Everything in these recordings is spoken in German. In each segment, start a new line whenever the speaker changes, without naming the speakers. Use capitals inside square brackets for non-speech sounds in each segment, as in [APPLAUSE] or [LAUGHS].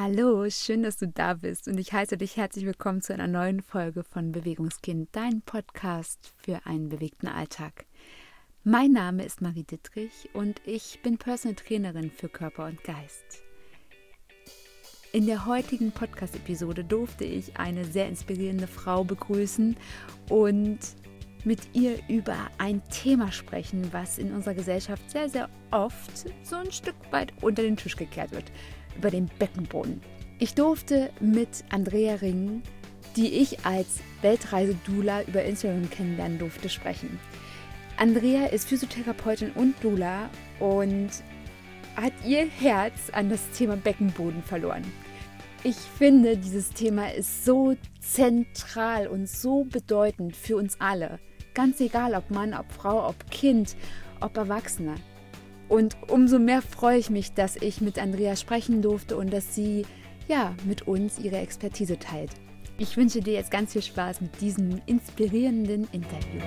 Hallo, schön, dass du da bist und ich heiße dich herzlich willkommen zu einer neuen Folge von Bewegungskind, dein Podcast für einen bewegten Alltag. Mein Name ist Marie Dittrich und ich bin Personal Trainerin für Körper und Geist. In der heutigen Podcast-Episode durfte ich eine sehr inspirierende Frau begrüßen und mit ihr über ein Thema sprechen, was in unserer Gesellschaft sehr, sehr oft so ein Stück weit unter den Tisch gekehrt wird über den Beckenboden. Ich durfte mit Andrea Ring, die ich als Weltreise-Dula über Instagram kennenlernen durfte, sprechen. Andrea ist Physiotherapeutin und Dula und hat ihr Herz an das Thema Beckenboden verloren. Ich finde, dieses Thema ist so zentral und so bedeutend für uns alle. Ganz egal, ob Mann, ob Frau, ob Kind, ob Erwachsener. Und umso mehr freue ich mich, dass ich mit Andrea sprechen durfte und dass sie ja mit uns ihre Expertise teilt. Ich wünsche dir jetzt ganz viel Spaß mit diesem inspirierenden Interview.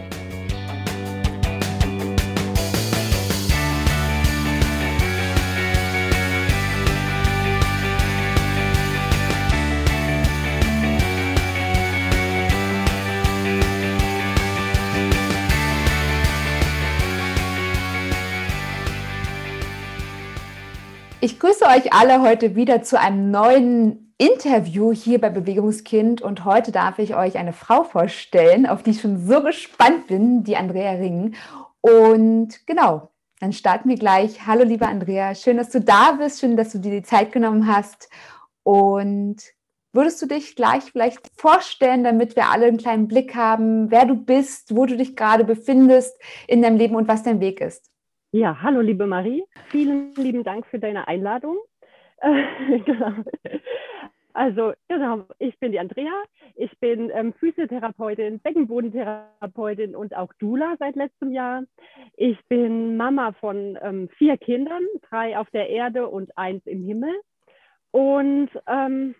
Ich grüße euch alle heute wieder zu einem neuen Interview hier bei Bewegungskind und heute darf ich euch eine Frau vorstellen, auf die ich schon so gespannt bin, die Andrea Ring. Und genau, dann starten wir gleich. Hallo liebe Andrea, schön, dass du da bist, schön, dass du dir die Zeit genommen hast. Und würdest du dich gleich vielleicht vorstellen, damit wir alle einen kleinen Blick haben, wer du bist, wo du dich gerade befindest in deinem Leben und was dein Weg ist?
Ja, hallo liebe Marie, vielen lieben Dank für deine Einladung. [LAUGHS] Genau. Also genau, ich bin die Andrea, ich bin ähm, Physiotherapeutin, Beckenbodentherapeutin und auch Dula seit letztem Jahr. Ich bin Mama von ähm, vier Kindern, drei auf der Erde und eins im Himmel. Und ähm,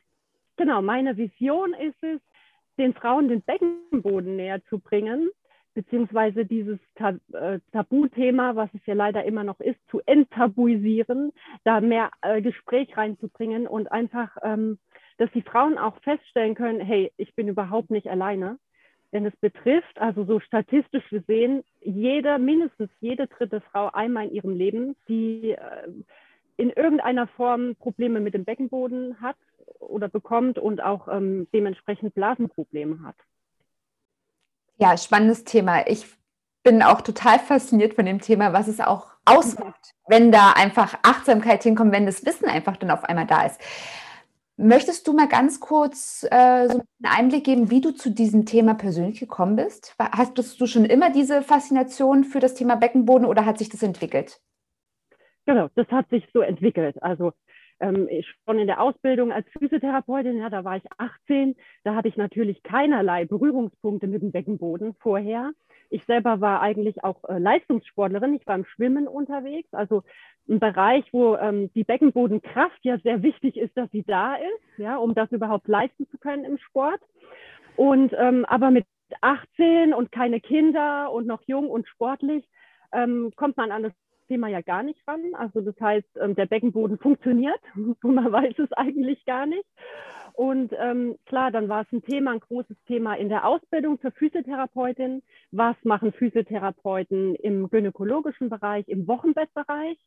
genau, meine Vision ist es, den Frauen den Beckenboden näher zu bringen beziehungsweise dieses äh, Tabuthema, was es ja leider immer noch ist, zu enttabuisieren, da mehr äh, Gespräch reinzubringen und einfach, ähm, dass die Frauen auch feststellen können, hey, ich bin überhaupt nicht alleine. Denn es betrifft, also so statistisch gesehen, jede, mindestens jede dritte Frau einmal in ihrem Leben, die äh, in irgendeiner Form Probleme mit dem Beckenboden hat oder bekommt und auch ähm, dementsprechend Blasenprobleme hat.
Ja, spannendes Thema. Ich bin auch total fasziniert von dem Thema, was es auch ausmacht, wenn da einfach Achtsamkeit hinkommt, wenn das Wissen einfach dann auf einmal da ist. Möchtest du mal ganz kurz äh, so einen Einblick geben, wie du zu diesem Thema persönlich gekommen bist? Hast du schon immer diese Faszination für das Thema Beckenboden oder hat sich das entwickelt?
Genau, das hat sich so entwickelt. Also ähm, schon in der Ausbildung als Physiotherapeutin, ja, da war ich 18, da hatte ich natürlich keinerlei Berührungspunkte mit dem Beckenboden vorher. Ich selber war eigentlich auch äh, Leistungssportlerin, ich war im Schwimmen unterwegs, also ein Bereich, wo ähm, die Beckenbodenkraft ja sehr wichtig ist, dass sie da ist, ja, um das überhaupt leisten zu können im Sport. Und ähm, aber mit 18 und keine Kinder und noch jung und sportlich ähm, kommt man an das Thema ja gar nicht ran. Also das heißt, ähm, der Beckenboden funktioniert, [LAUGHS] man weiß es eigentlich gar nicht. Und ähm, klar, dann war es ein Thema, ein großes Thema in der Ausbildung zur Physiotherapeutin. Was machen Physiotherapeuten im gynäkologischen Bereich, im Wochenbettbereich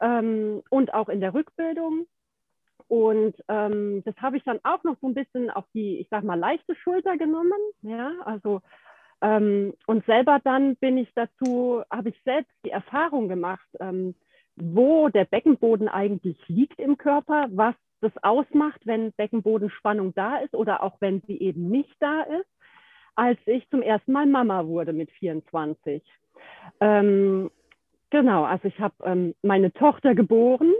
ähm, und auch in der Rückbildung? Und ähm, das habe ich dann auch noch so ein bisschen auf die, ich sag mal, leichte Schulter genommen. Ja, also ähm, und selber dann bin ich dazu, habe ich selbst die Erfahrung gemacht, ähm, wo der Beckenboden eigentlich liegt im Körper, was das ausmacht, wenn Beckenbodenspannung da ist oder auch wenn sie eben nicht da ist, als ich zum ersten Mal Mama wurde mit 24. Ähm, Genau, also ich habe ähm, meine Tochter geboren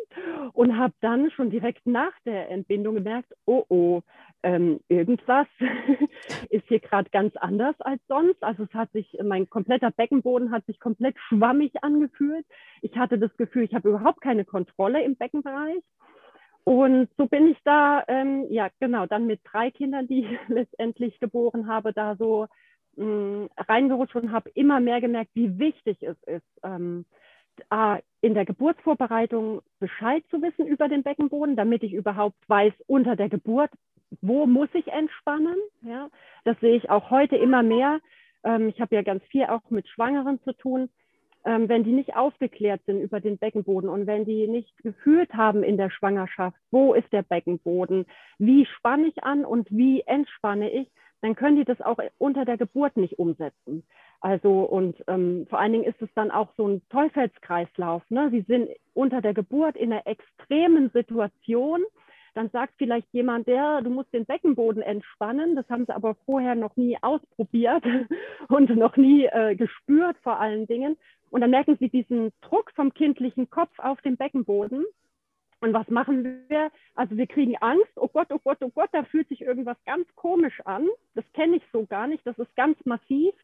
und habe dann schon direkt nach der Entbindung gemerkt, oh oh, ähm, irgendwas [LAUGHS] ist hier gerade ganz anders als sonst. Also es hat sich, mein kompletter Beckenboden hat sich komplett schwammig angefühlt. Ich hatte das Gefühl, ich habe überhaupt keine Kontrolle im Beckenbereich. Und so bin ich da, ähm, ja genau, dann mit drei Kindern, die ich [LAUGHS] letztendlich geboren habe, da so mh, mm, reingerutscht und habe immer mehr gemerkt, wie wichtig es ist, ähm, äh, in der Geburtsvorbereitung Bescheid zu wissen über den Beckenboden, damit ich überhaupt weiß, unter der Geburt, wo muss ich entspannen. Ja? Das sehe ich auch heute immer mehr. Ähm, ich habe ja ganz viel auch mit Schwangeren zu tun. Ähm, wenn die nicht aufgeklärt sind über den Beckenboden und wenn die nicht gefühlt haben in der Schwangerschaft, wo ist der Beckenboden, wie spanne ich an und wie entspanne ich, dann können die das auch unter der Geburt nicht umsetzen. Also und ähm, vor allen Dingen ist es dann auch so ein Teufelskreislauf. Ne? Sie sind unter der Geburt in einer extremen Situation. Dann sagt vielleicht jemand, der, du musst den Beckenboden entspannen. Das haben sie aber vorher noch nie ausprobiert [LAUGHS] und noch nie äh, gespürt vor allen Dingen. Und dann merken sie diesen Druck vom kindlichen Kopf auf den Beckenboden. Und was machen wir? Also wir kriegen Angst. Oh Gott, oh Gott, oh Gott, da fühlt sich irgendwas ganz komisch an. Das kenne ich so gar nicht. Das ist ganz massiv.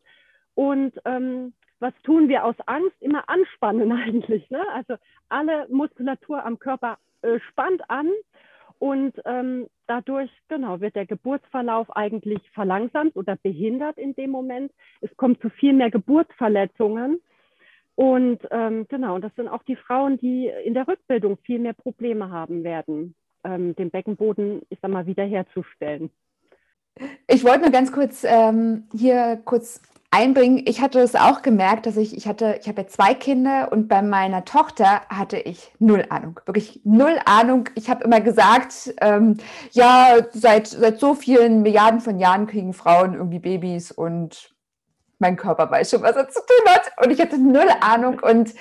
Und ähm, was tun wir aus Angst? Immer anspannen [LAUGHS] eigentlich. Ne? Also alle Muskulatur am Körper äh, spannt an und ähm, dadurch genau wird der Geburtsverlauf eigentlich verlangsamt oder behindert in dem Moment. Es kommt zu viel mehr Geburtsverletzungen. Und ähm, genau, und das sind auch die Frauen, die in der Rückbildung viel mehr Probleme haben werden, ähm, den Beckenboden, ich sag mal, wiederherzustellen.
Ich wollte nur ganz kurz ähm, hier kurz einbringen. Ich hatte es auch gemerkt, dass ich, ich hatte, ich habe ja zwei Kinder und bei meiner Tochter hatte ich null Ahnung, wirklich null Ahnung. Ich habe immer gesagt, ähm, ja, seit, seit so vielen Milliarden von Jahren kriegen Frauen irgendwie Babys und mein Körper weiß schon, was er zu tun hat. Und ich hatte null Ahnung. Und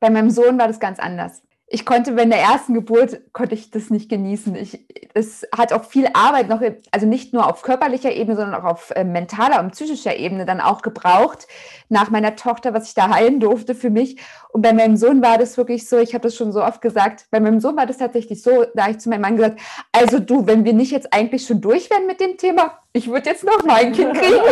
bei meinem Sohn war das ganz anders ich konnte bei der ersten Geburt, konnte ich das nicht genießen. Ich, es hat auch viel Arbeit noch, also nicht nur auf körperlicher Ebene, sondern auch auf äh, mentaler und psychischer Ebene dann auch gebraucht nach meiner Tochter, was ich da heilen durfte für mich. Und bei meinem Sohn war das wirklich so, ich habe das schon so oft gesagt, bei meinem Sohn war das tatsächlich so, da habe ich zu meinem Mann gesagt, also du, wenn wir nicht jetzt eigentlich schon durch wären mit dem Thema, ich würde jetzt noch mal ein Kind [LAUGHS] kriegen.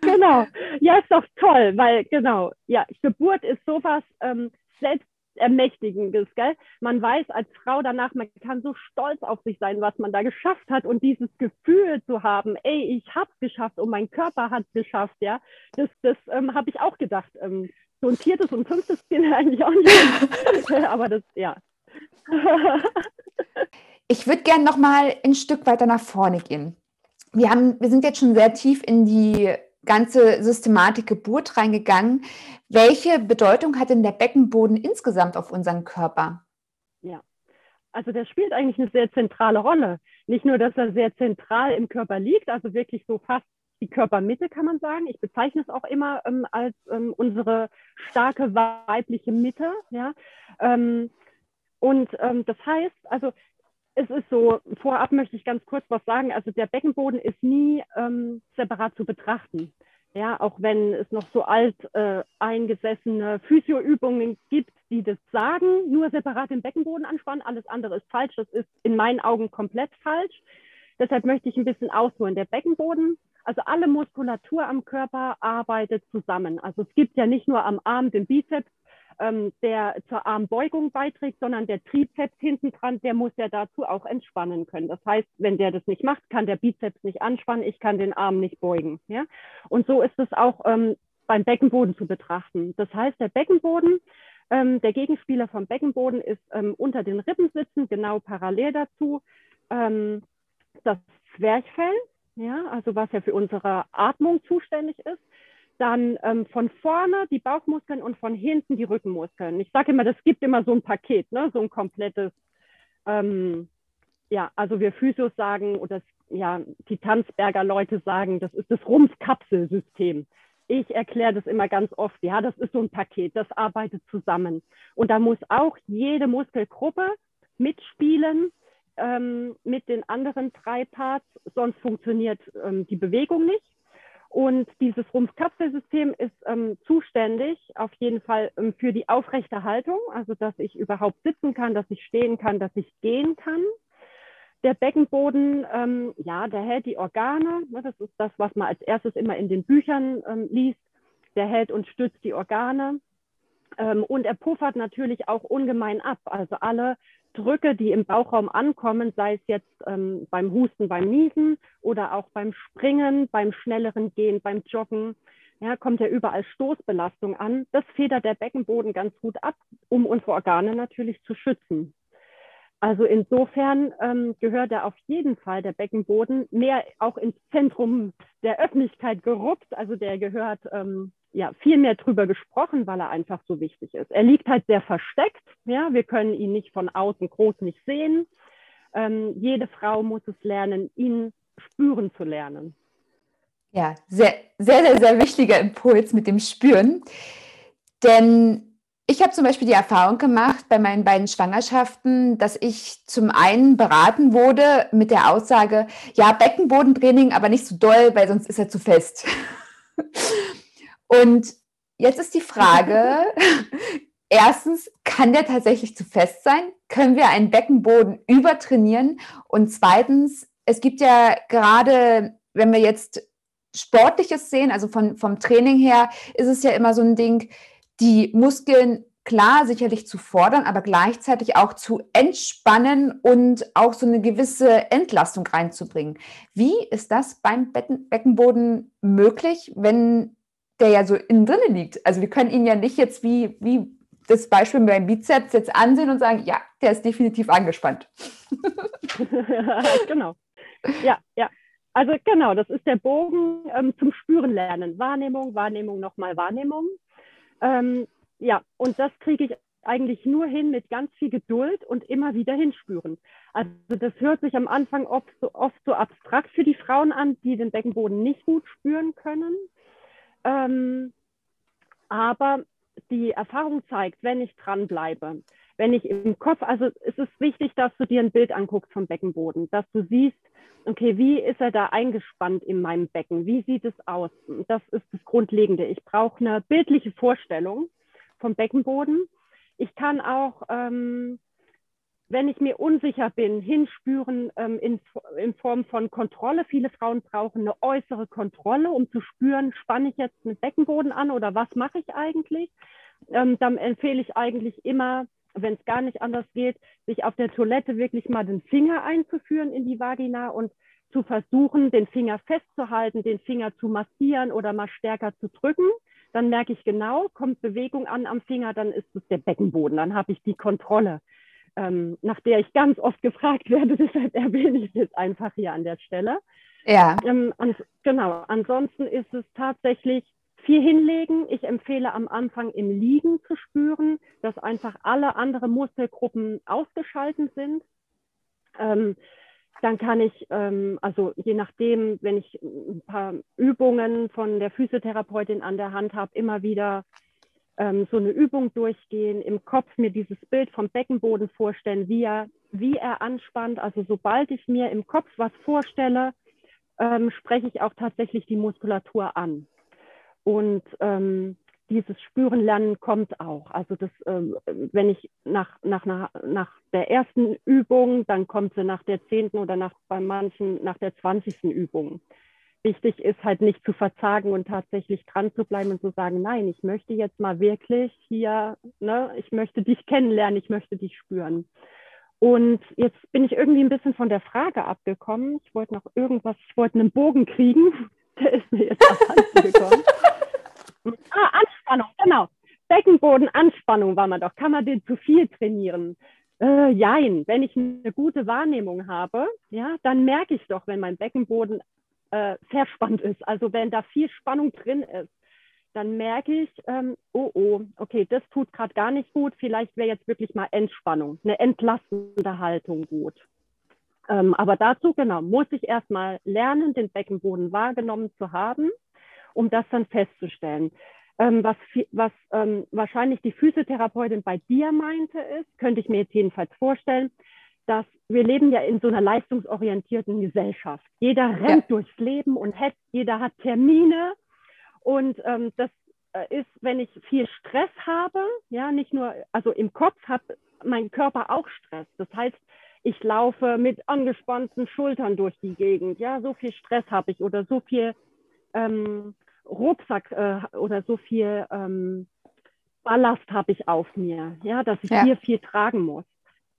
genau. Ja, ist doch toll, weil genau, ja, Geburt ist sowas ähm, selbst Ermächtigendes, gell? Man weiß als Frau danach, man kann so stolz auf sich sein, was man da geschafft hat und dieses Gefühl zu haben, ey, ich hab's geschafft und mein Körper hat's geschafft, ja, das, das ähm, habe ich auch gedacht. Ähm, so ein viertes und fünftes [LAUGHS] Kind eigentlich auch nicht, [LAUGHS] aber das, ja. [LAUGHS]
ich würde gerne noch mal ein Stück weiter nach vorne gehen. Wir, haben, wir sind jetzt schon sehr tief in die ganze Systematik Geburt reingegangen. Welche Bedeutung hat denn der Beckenboden insgesamt auf unseren Körper?
Ja, also der spielt eigentlich eine sehr zentrale Rolle. Nicht nur, dass er sehr zentral im Körper liegt, also wirklich so fast die Körpermitte, kann man sagen. Ich bezeichne es auch immer ähm, als ähm, unsere starke weibliche Mitte. Ja? Ähm, und ähm, das heißt, also es ist so, vorab möchte ich ganz kurz was sagen. Also der Beckenboden ist nie ähm, separat zu betrachten. Ja, auch wenn es noch so alt äh, eingesessene Physioübungen gibt, die das sagen, nur separat den Beckenboden anspannen, alles andere ist falsch. Das ist in meinen Augen komplett falsch. Deshalb möchte ich ein bisschen ausholen. Der Beckenboden, also alle Muskulatur am Körper arbeitet zusammen. Also es gibt ja nicht nur am Arm den Bizeps, ähm, der zur Armbeugung beiträgt, sondern der Trizeps hinten dran, der muss ja dazu auch entspannen können. Das heißt, wenn der das nicht macht, kann der Bizeps nicht anspannen, ich kann den Arm nicht beugen. Ja? Und so ist es auch ähm, beim Beckenboden zu betrachten. Das heißt, der Beckenboden, ähm, der Gegenspieler vom Beckenboden ist ähm, unter den Rippen sitzen, genau parallel dazu. Ähm, das Zwerchfell, ja, also was ja für unsere Atmung zuständig ist dann ähm, von vorne die Bauchmuskeln und von hinten die Rückenmuskeln. Ich sage immer, das gibt immer so ein Paket, ne? so ein komplettes, ähm, ja, also wir Physios sagen oder ja, die Tanzberger Leute sagen, das ist das Rumpfkapselsystem. Ich erkläre das immer ganz oft, ja, das ist so ein Paket, das arbeitet zusammen. Und da muss auch jede Muskelgruppe mitspielen ähm, mit den anderen drei Parts, sonst funktioniert ähm, die Bewegung nicht. Und dieses Rumpfkapselsystem ist ähm, zuständig auf jeden Fall ähm, für die aufrechte Haltung, also dass ich überhaupt sitzen kann, dass ich stehen kann, dass ich gehen kann. Der Beckenboden, ähm, ja, der hält die Organe. Ne, das ist das, was man als erstes immer in den Büchern ähm, liest. Der hält und stützt die Organe. Ähm, und er puffert natürlich auch ungemein ab. Also alle Drücke, die im Bauchraum ankommen, sei es jetzt ähm, beim Husten, beim Niesen oder auch beim Springen, beim schnelleren Gehen, beim Joggen, ja, kommt ja überall Stoßbelastung an. Das federt der Beckenboden ganz gut ab, um unsere Organe natürlich zu schützen. Also insofern ähm, gehört er auf jeden Fall der Beckenboden mehr auch ins Zentrum der Öffentlichkeit geruppt. Also der gehört ähm, ja viel mehr drüber gesprochen, weil er einfach so wichtig ist. Er liegt halt sehr versteckt. Ja, wir können ihn nicht von außen groß nicht sehen. Ähm, jede Frau muss es lernen, ihn spüren zu lernen.
Ja, sehr, sehr, sehr, sehr wichtiger Impuls mit dem Spüren. Denn ich habe zum Beispiel die Erfahrung gemacht bei meinen beiden Schwangerschaften, dass ich zum einen beraten wurde mit der Aussage, ja, Beckenbodentraining, aber nicht so doll, weil sonst ist er zu fest. [LAUGHS] Und jetzt ist die Frage, [LAUGHS] erstens, kann der tatsächlich zu fest sein? Können wir einen Beckenboden übertrainieren? Und zweitens, es gibt ja gerade, wenn wir jetzt Sportliches sehen, also von, vom Training her, ist es ja immer so ein Ding, die Muskeln klar sicherlich zu fordern, aber gleichzeitig auch zu entspannen und auch so eine gewisse Entlastung reinzubringen. Wie ist das beim Becken Beckenboden möglich, wenn der ja so innen drin liegt? Also wir können ihn ja nicht jetzt wie, wie das Beispiel beim Bizeps jetzt ansehen und sagen, ja, der ist definitiv angespannt. [LAUGHS]
genau. Ja, ja. Also genau, das ist der Bogen ähm, zum Spüren lernen. Wahrnehmung, Wahrnehmung, nochmal Wahrnehmung. Ähm, ja, und das kriege ich eigentlich nur hin mit ganz viel Geduld und immer wieder hinspüren. Also das hört sich am Anfang oft so, oft so abstrakt für die Frauen an, die den Beckenboden nicht gut spüren können. Ähm, aber die Erfahrung zeigt, wenn ich dranbleibe, wenn ich im Kopf, also es ist wichtig, dass du dir ein Bild anguckst vom Beckenboden, dass du siehst, okay, wie ist er da eingespannt in meinem Becken? Wie sieht es aus? Das ist das Grundlegende. Ich brauche eine bildliche Vorstellung vom Beckenboden. Ich kann auch, ähm, wenn ich mir unsicher bin, hinspüren ähm, in, in Form von Kontrolle. Viele Frauen brauchen eine äußere Kontrolle, um zu spüren, spanne ich jetzt einen Beckenboden an oder was mache ich eigentlich? Ähm, dann empfehle ich eigentlich immer, wenn es gar nicht anders geht, sich auf der Toilette wirklich mal den Finger einzuführen in die Vagina und zu versuchen, den Finger festzuhalten, den Finger zu massieren oder mal stärker zu drücken. Dann merke ich genau, kommt Bewegung an am Finger, dann ist es der Beckenboden, dann habe ich die Kontrolle, ähm, nach der ich ganz oft gefragt werde. [LAUGHS] Deshalb erwähne ich es jetzt einfach hier an der Stelle. Ja. Ähm, an, genau, ansonsten ist es tatsächlich viel hinlegen. Ich empfehle am Anfang im Liegen zu spüren, dass einfach alle anderen Muskelgruppen ausgeschaltet sind. Ähm, dann kann ich, ähm, also je nachdem, wenn ich ein paar Übungen von der Physiotherapeutin an der Hand habe, immer wieder ähm, so eine Übung durchgehen, im Kopf mir dieses Bild vom Beckenboden vorstellen, wie er, wie er anspannt. Also sobald ich mir im Kopf was vorstelle, ähm, spreche ich auch tatsächlich die Muskulatur an. Und ähm, dieses Spüren lernen kommt auch. Also das, ähm, wenn ich nach, nach, nach, nach der ersten Übung, dann kommt sie nach der zehnten oder nach, bei manchen nach der zwanzigsten Übung. Wichtig ist halt nicht zu verzagen und tatsächlich dran zu bleiben und zu sagen, nein, ich möchte jetzt mal wirklich hier, ne, ich möchte dich kennenlernen, ich möchte dich spüren. Und jetzt bin ich irgendwie ein bisschen von der Frage abgekommen. Ich wollte noch irgendwas, ich wollte einen Bogen kriegen. [LAUGHS] Der ist mir jetzt abhanden gekommen. [LAUGHS] Ah, Anspannung, genau. Beckenboden, Anspannung war man doch. Kann man den zu viel trainieren? Äh, jein, wenn ich eine gute Wahrnehmung habe, ja, dann merke ich doch, wenn mein Beckenboden äh, verspannt ist. Also wenn da viel Spannung drin ist, dann merke ich, ähm, oh oh, okay, das tut gerade gar nicht gut. Vielleicht wäre jetzt wirklich mal Entspannung, eine entlastende Haltung gut. Ähm, aber dazu, genau, muss ich erstmal lernen, den Beckenboden wahrgenommen zu haben um das dann festzustellen. Ähm, was, was ähm, wahrscheinlich die Physiotherapeutin bei dir meinte, ist, könnte ich mir jetzt jedenfalls vorstellen, dass wir leben ja in so einer leistungsorientierten Gesellschaft. Jeder rennt ja. durchs Leben und hetzt, jeder hat Termine. Und ähm, das äh, ist, wenn ich viel Stress habe, ja, nicht nur, also im Kopf hat mein Körper auch Stress. Das heißt, ich laufe mit angespannten Schultern durch die Gegend. Ja, so viel Stress habe ich oder so viel ähm, Rucksack äh, oder so viel ähm, Ballast habe ich auf mir, ja, dass ich ja. hier viel tragen muss.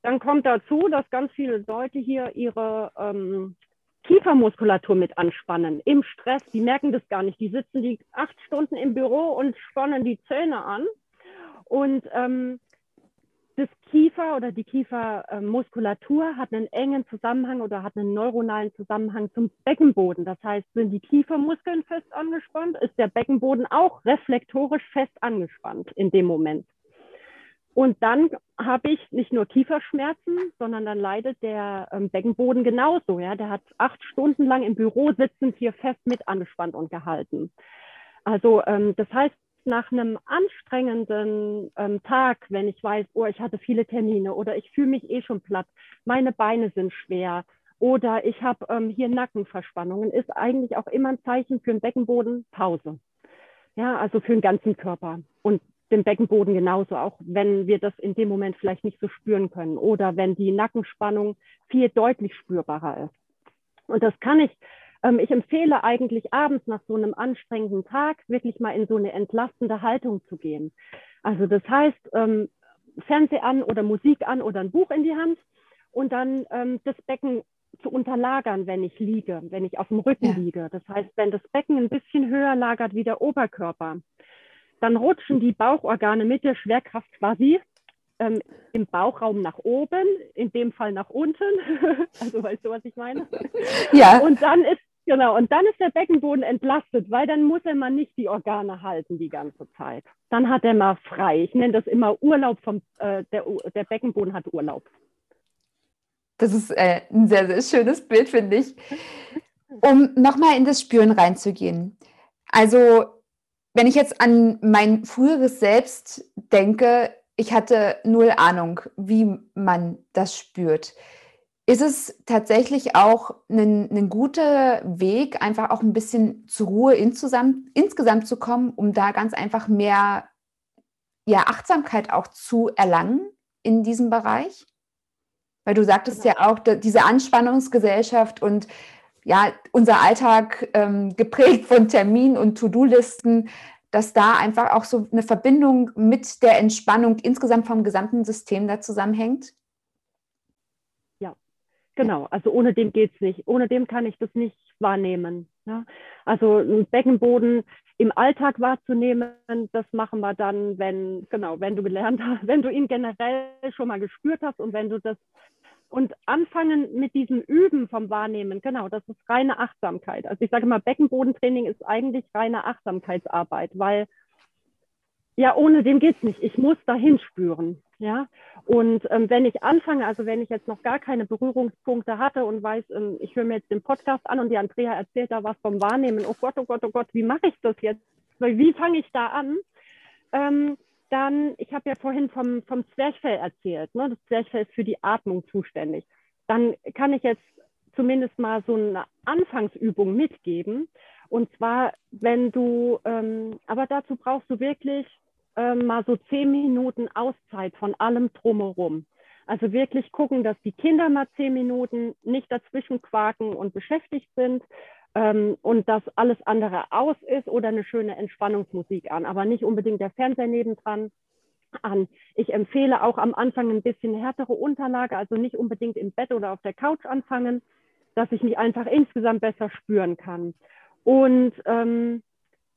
Dann kommt dazu, dass ganz viele Leute hier ihre ähm, Kiefermuskulatur mit anspannen im Stress. Die merken das gar nicht. Die sitzen die acht Stunden im Büro und spannen die Zähne an. Und ähm, das Kiefer oder die Kiefermuskulatur hat einen engen Zusammenhang oder hat einen neuronalen Zusammenhang zum Beckenboden. Das heißt, sind die Kiefermuskeln fest angespannt, ist der Beckenboden auch reflektorisch fest angespannt in dem Moment. Und dann habe ich nicht nur Kieferschmerzen, sondern dann leidet der ähm, Beckenboden genauso. Ja? Der hat acht Stunden lang im Büro sitzend hier fest mit angespannt und gehalten. Also ähm, das heißt, nach einem anstrengenden ähm, Tag, wenn ich weiß, oh, ich hatte viele Termine oder ich fühle mich eh schon platt, meine Beine sind schwer oder ich habe ähm, hier Nackenverspannungen, ist eigentlich auch immer ein Zeichen für den Beckenboden Pause. Ja, also für den ganzen Körper und den Beckenboden genauso, auch wenn wir das in dem Moment vielleicht nicht so spüren können oder wenn die Nackenspannung viel deutlich spürbarer ist. Und das kann ich ähm, ich empfehle eigentlich abends nach so einem anstrengenden Tag wirklich mal in so eine entlastende Haltung zu gehen. Also das heißt, ähm, Fernseher an oder Musik an oder ein Buch in die Hand und dann ähm, das Becken zu unterlagern, wenn ich liege, wenn ich auf dem Rücken ja. liege. Das heißt, wenn das Becken ein bisschen höher lagert wie der Oberkörper, dann rutschen die Bauchorgane mit der Schwerkraft quasi ähm, im Bauchraum nach oben, in dem Fall nach unten. [LAUGHS] also weißt du, was ich meine? Ja. Und dann ist Genau, und dann ist der Beckenboden entlastet, weil dann muss er mal nicht die Organe halten die ganze Zeit. Dann hat er mal frei. Ich nenne das immer Urlaub vom, äh, der, der Beckenboden hat Urlaub.
Das ist äh, ein sehr, sehr schönes Bild, finde ich. Um nochmal in das Spüren reinzugehen. Also, wenn ich jetzt an mein früheres Selbst denke, ich hatte null Ahnung, wie man das spürt ist es tatsächlich auch ein, ein guter Weg, einfach auch ein bisschen zur Ruhe insgesamt, insgesamt zu kommen, um da ganz einfach mehr ja, Achtsamkeit auch zu erlangen in diesem Bereich? Weil du sagtest ja auch, diese Anspannungsgesellschaft und ja, unser Alltag ähm, geprägt von Terminen und To-Do-Listen, dass da einfach auch so eine Verbindung mit der Entspannung insgesamt vom gesamten System da zusammenhängt?
Genau, also ohne dem geht es nicht. Ohne dem kann ich das nicht wahrnehmen. Ja? Also ein Beckenboden im Alltag wahrzunehmen, das machen wir dann, wenn, genau, wenn du gelernt hast, [LAUGHS] wenn du ihn generell schon mal gespürt hast und wenn du das und anfangen mit diesem Üben vom Wahrnehmen, genau, das ist reine Achtsamkeit. Also ich sage mal, Beckenbodentraining ist eigentlich reine Achtsamkeitsarbeit, weil ja, ohne dem geht's nicht. Ich muss dahin spüren. Ja, und ähm, wenn ich anfange, also wenn ich jetzt noch gar keine Berührungspunkte hatte und weiß, ähm, ich höre mir jetzt den Podcast an und die Andrea erzählt da was vom Wahrnehmen, oh Gott, oh Gott, oh Gott, wie mache ich das jetzt? Wie fange ich da an? Ähm, dann, ich habe ja vorhin vom, vom Zwerchfell erzählt, ne? das Zwerchfell ist für die Atmung zuständig. Dann kann ich jetzt zumindest mal so eine Anfangsübung mitgeben. Und zwar, wenn du, ähm, aber dazu brauchst du wirklich ähm, mal so zehn Minuten Auszeit von allem drumherum. Also wirklich gucken, dass die Kinder mal zehn Minuten nicht dazwischen quaken und beschäftigt sind ähm, und dass alles andere aus ist oder eine schöne Entspannungsmusik an, aber nicht unbedingt der Fernseher nebendran an. Ich empfehle auch am Anfang ein bisschen härtere Unterlage, also nicht unbedingt im Bett oder auf der Couch anfangen, dass ich mich einfach insgesamt besser spüren kann. Und ähm,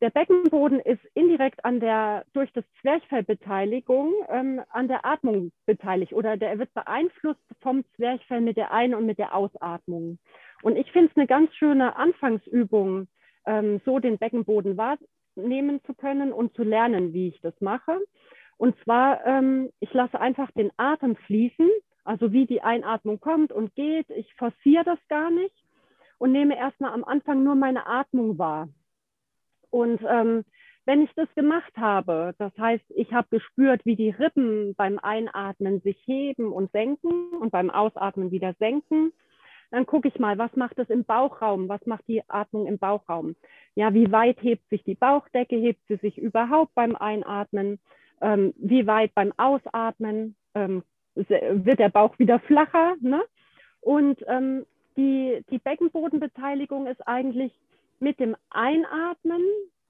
der Beckenboden ist indirekt an der, durch das Zwerchfellbeteiligung ähm, an der Atmung beteiligt oder der wird beeinflusst vom Zwerchfell mit der Ein- und mit der Ausatmung. Und ich finde es eine ganz schöne Anfangsübung, ähm, so den Beckenboden wahrnehmen zu können und zu lernen, wie ich das mache. Und zwar, ähm, ich lasse einfach den Atem fließen, also wie die Einatmung kommt und geht. Ich forciere das gar nicht und nehme erstmal am Anfang nur meine Atmung wahr. Und ähm, wenn ich das gemacht habe, das heißt, ich habe gespürt, wie die Rippen beim Einatmen sich heben und senken und beim Ausatmen wieder senken, dann gucke ich mal, was macht es im Bauchraum, was macht die Atmung im Bauchraum. Ja, wie weit hebt sich die Bauchdecke, hebt sie sich überhaupt beim Einatmen, ähm, wie weit beim Ausatmen, ähm, wird der Bauch wieder flacher. Ne? Und ähm, die, die Beckenbodenbeteiligung ist eigentlich mit dem Einatmen,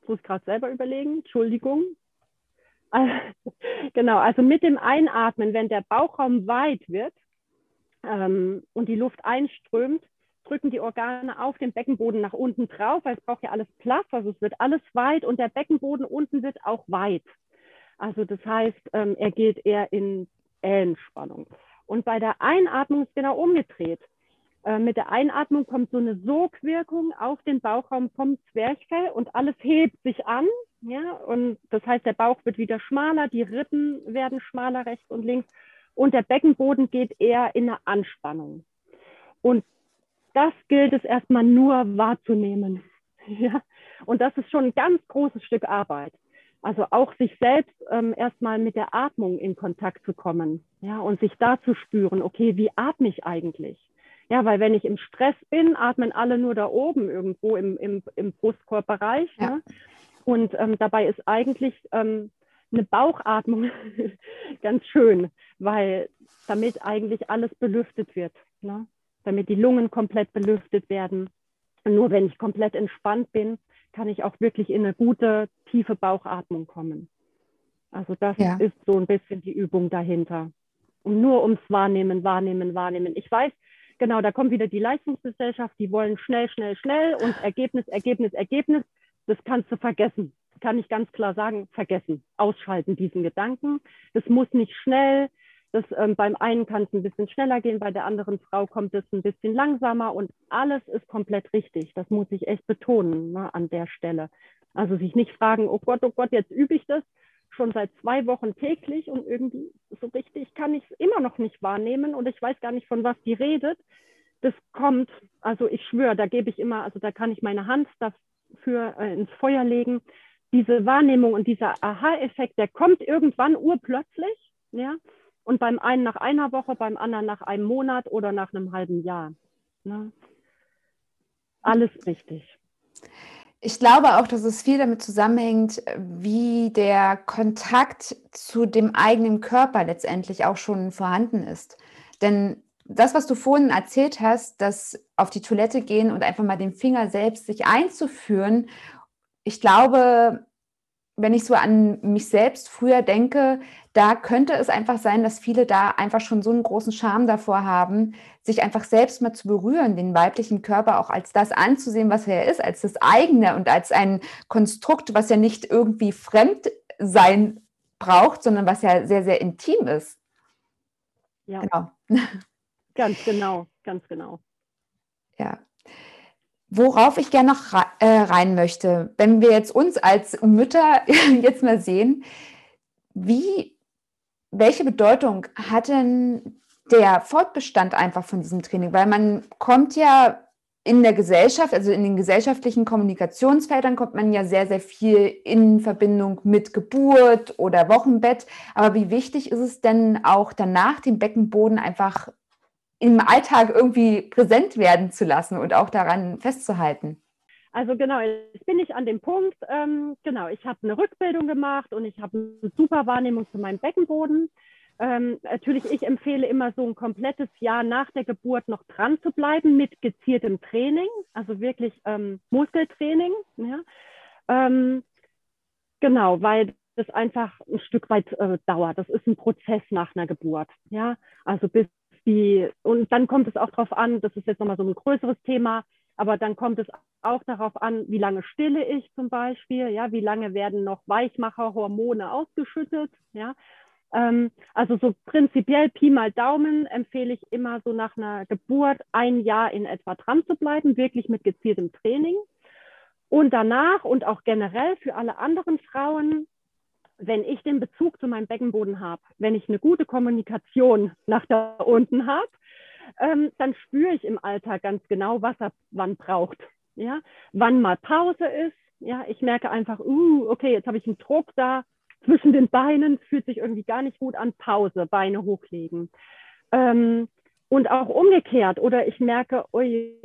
muss ich gerade selber überlegen, Entschuldigung. [LAUGHS] genau, also mit dem Einatmen, wenn der Bauchraum weit wird ähm, und die Luft einströmt, drücken die Organe auf den Beckenboden nach unten drauf, weil es braucht ja alles Platz, also es wird alles weit und der Beckenboden unten wird auch weit. Also das heißt, ähm, er geht eher in Entspannung. Und bei der Einatmung ist genau umgedreht. Äh, mit der Einatmung kommt so eine Sogwirkung auf den Bauchraum vom Zwerchfell und alles hebt sich an. Ja, und das heißt, der Bauch wird wieder schmaler, die Rippen werden schmaler rechts und links und der Beckenboden geht eher in eine Anspannung. Und das gilt es erstmal nur wahrzunehmen. [LAUGHS] Ja? Und das ist schon ein ganz großes Stück Arbeit. Also auch sich selbst ähm, erstmal mit der Atmung in Kontakt zu kommen, ja, und sich da zu spüren, okay, wie atme ich eigentlich? Ja, weil wenn ich im Stress bin, atmen alle nur da oben irgendwo im, im, im Brustkorbbereich. Ja. Ne? Und ähm, dabei ist eigentlich ähm, eine Bauchatmung [LAUGHS] ganz schön, weil damit eigentlich alles belüftet wird. Ne? damit die Lungen komplett belüftet werden. Und nur wenn ich komplett entspannt bin, kann ich auch wirklich in eine gute, tiefe Bauchatmung kommen. Also das ja. ist so ein bisschen die Übung dahinter. Und nur ums Wahrnehmen, Wahrnehmen, Wahrnehmen. Ich weiß, genau, da kommt wieder die Leistungsgesellschaft, die wollen schnell, schnell, schnell und Ergebnis, Ergebnis, Ergebnis. Das kannst du vergessen. Kann ich ganz klar sagen, vergessen. Ausschalten diesen Gedanken. Das muss nicht schnell, das, ähm, beim einen kann es ein bisschen schneller gehen, bei der anderen Frau kommt es ein bisschen langsamer und alles ist komplett richtig. Das muss ich echt betonen ne, an der Stelle. Also sich nicht fragen, oh Gott, oh Gott, jetzt übe ich das schon seit zwei Wochen täglich und irgendwie so richtig kann ich es immer noch nicht wahrnehmen und ich weiß gar nicht, von was die redet. Das kommt, also ich schwöre, da gebe ich immer, also da kann ich meine Hand dafür äh, ins Feuer legen. Diese Wahrnehmung und dieser Aha-Effekt, der kommt irgendwann urplötzlich, ja, und beim einen nach einer Woche, beim anderen nach einem Monat oder nach einem halben Jahr. Ne? Alles richtig.
Ich glaube auch, dass es viel damit zusammenhängt, wie der Kontakt zu dem eigenen Körper letztendlich auch schon vorhanden ist. Denn das, was du vorhin erzählt hast, dass auf die Toilette gehen und einfach mal den Finger selbst sich einzuführen, ich glaube, wenn ich so an mich selbst früher denke, da könnte es einfach sein, dass viele da einfach schon so einen großen Charme davor haben, sich einfach selbst mal zu berühren, den weiblichen Körper auch als das anzusehen, was er ist, als das eigene und als ein Konstrukt, was ja nicht irgendwie fremd sein braucht, sondern was ja sehr, sehr intim ist.
Ja. Genau. Ganz genau, ganz genau.
Ja. Worauf ich gerne noch äh, rein möchte, wenn wir jetzt uns als Mütter [LAUGHS] jetzt mal sehen, wie, welche Bedeutung hat denn der Fortbestand einfach von diesem Training? Weil man kommt ja in der Gesellschaft, also in den gesellschaftlichen Kommunikationsfeldern kommt man ja sehr, sehr viel in Verbindung mit Geburt oder Wochenbett. Aber wie wichtig ist es denn auch danach den Beckenboden einfach im Alltag irgendwie präsent werden zu lassen und auch daran festzuhalten?
Also genau, jetzt bin ich an dem Punkt, ähm, genau, ich habe eine Rückbildung gemacht und ich habe eine super Wahrnehmung zu meinem Beckenboden. Ähm, natürlich, ich empfehle immer so ein komplettes Jahr nach der Geburt noch dran zu bleiben mit gezieltem Training, also wirklich ähm, Muskeltraining. Ja? Ähm, genau, weil das einfach ein Stück weit äh, dauert. Das ist ein Prozess nach einer Geburt. Ja, also bis die, und dann kommt es auch darauf an, das ist jetzt nochmal so ein größeres Thema, aber dann kommt es auch darauf an, wie lange stille ich zum Beispiel, ja, wie lange werden noch Weichmacherhormone ausgeschüttet, ja. Ähm, also so prinzipiell Pi mal Daumen empfehle ich immer so nach einer Geburt ein Jahr in etwa dran zu bleiben, wirklich mit gezieltem Training. Und danach und auch generell für alle anderen Frauen wenn ich den Bezug zu meinem Beckenboden habe, wenn ich eine gute Kommunikation nach da unten habe, ähm, dann spüre ich im Alltag ganz genau, was er wann braucht. Ja? Wann mal Pause ist. Ja? Ich merke einfach, uh, okay, jetzt habe ich einen Druck da zwischen den Beinen, fühlt sich irgendwie gar nicht gut an. Pause, Beine hochlegen. Ähm, und auch umgekehrt. Oder ich merke, ui,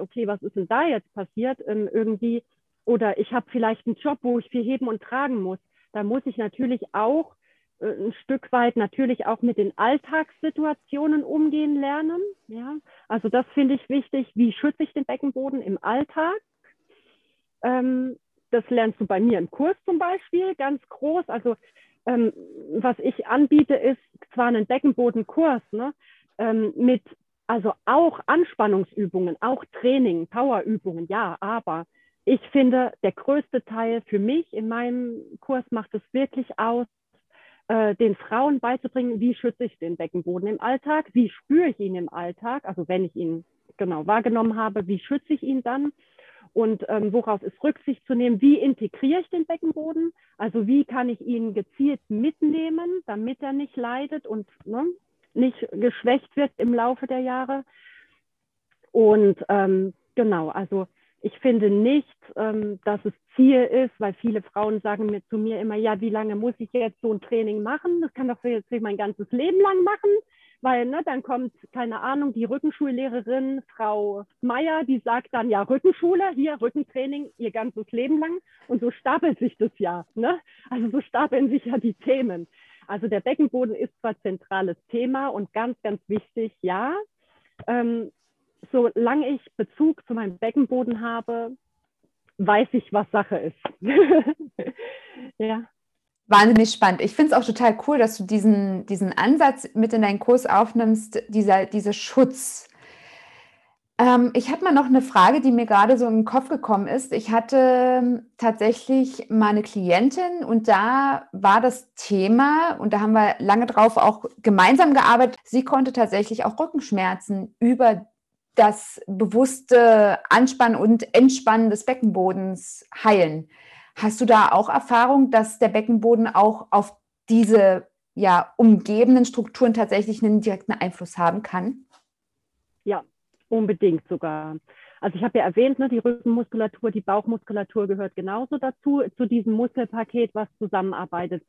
okay, was ist denn da jetzt passiert? Ähm, irgendwie. Oder ich habe vielleicht einen Job, wo ich viel heben und tragen muss da muss ich natürlich auch äh, ein Stück weit natürlich auch mit den Alltagssituationen umgehen lernen. Ja, also das finde ich wichtig. Wie schütze ich den Beckenboden im Alltag? Ähm, das lernst du bei mir im Kurs zum Beispiel ganz groß. Also ähm, was ich anbiete, ist zwar einen Beckenbodenkurs ne, ähm, mit also auch Anspannungsübungen, auch Training, Powerübungen, ja, aber ich finde, der größte Teil für mich in meinem Kurs macht es wirklich aus, äh, den Frauen beizubringen, wie schütze ich den Beckenboden im Alltag, wie spüre ich ihn im Alltag, also wenn ich ihn genau wahrgenommen habe, wie schütze ich ihn dann und ähm, worauf ist Rücksicht zu nehmen, wie integriere ich den Beckenboden, also wie kann ich ihn gezielt mitnehmen, damit er nicht leidet und ne, nicht geschwächt wird im Laufe der Jahre. Und ähm, genau, also ich finde nicht, ähm, dass es Ziel ist, weil viele Frauen sagen mir zu mir immer, ja, wie lange muss ich jetzt so ein Training machen? Das kann doch jetzt nicht mein ganzes Leben lang machen, weil ne, dann kommt, keine Ahnung, die Rückenschullehrerin, Frau Meier, die sagt dann, ja, Rückenschule, hier Rückentraining ihr ganzes Leben lang. Und so stapelt sich das ja. Ne? Also so stapeln sich ja die Themen. Also der Beckenboden ist zwar zentrales Thema und ganz, ganz wichtig, ja. Ähm, solange ich Bezug zu meinem Beckenboden habe, weiß ich, was Sache ist. [LAUGHS]
ja. Wahnsinnig spannend. Ich finde es auch total cool, dass du diesen, diesen Ansatz mit in deinen Kurs aufnimmst, dieser, dieser Schutz. Ähm, ich habe mal noch eine Frage, die mir gerade so im Kopf gekommen ist. Ich hatte tatsächlich meine Klientin und da war das Thema, und da haben wir lange drauf auch gemeinsam gearbeitet, sie konnte tatsächlich auch Rückenschmerzen über das bewusste Anspannen und Entspannen des Beckenbodens heilen. Hast du da auch Erfahrung, dass der Beckenboden auch auf diese ja, umgebenden Strukturen tatsächlich einen direkten Einfluss haben kann?
Ja, unbedingt sogar. Also ich habe ja erwähnt, ne, die Rückenmuskulatur, die Bauchmuskulatur gehört genauso dazu, zu diesem Muskelpaket, was zusammenarbeitet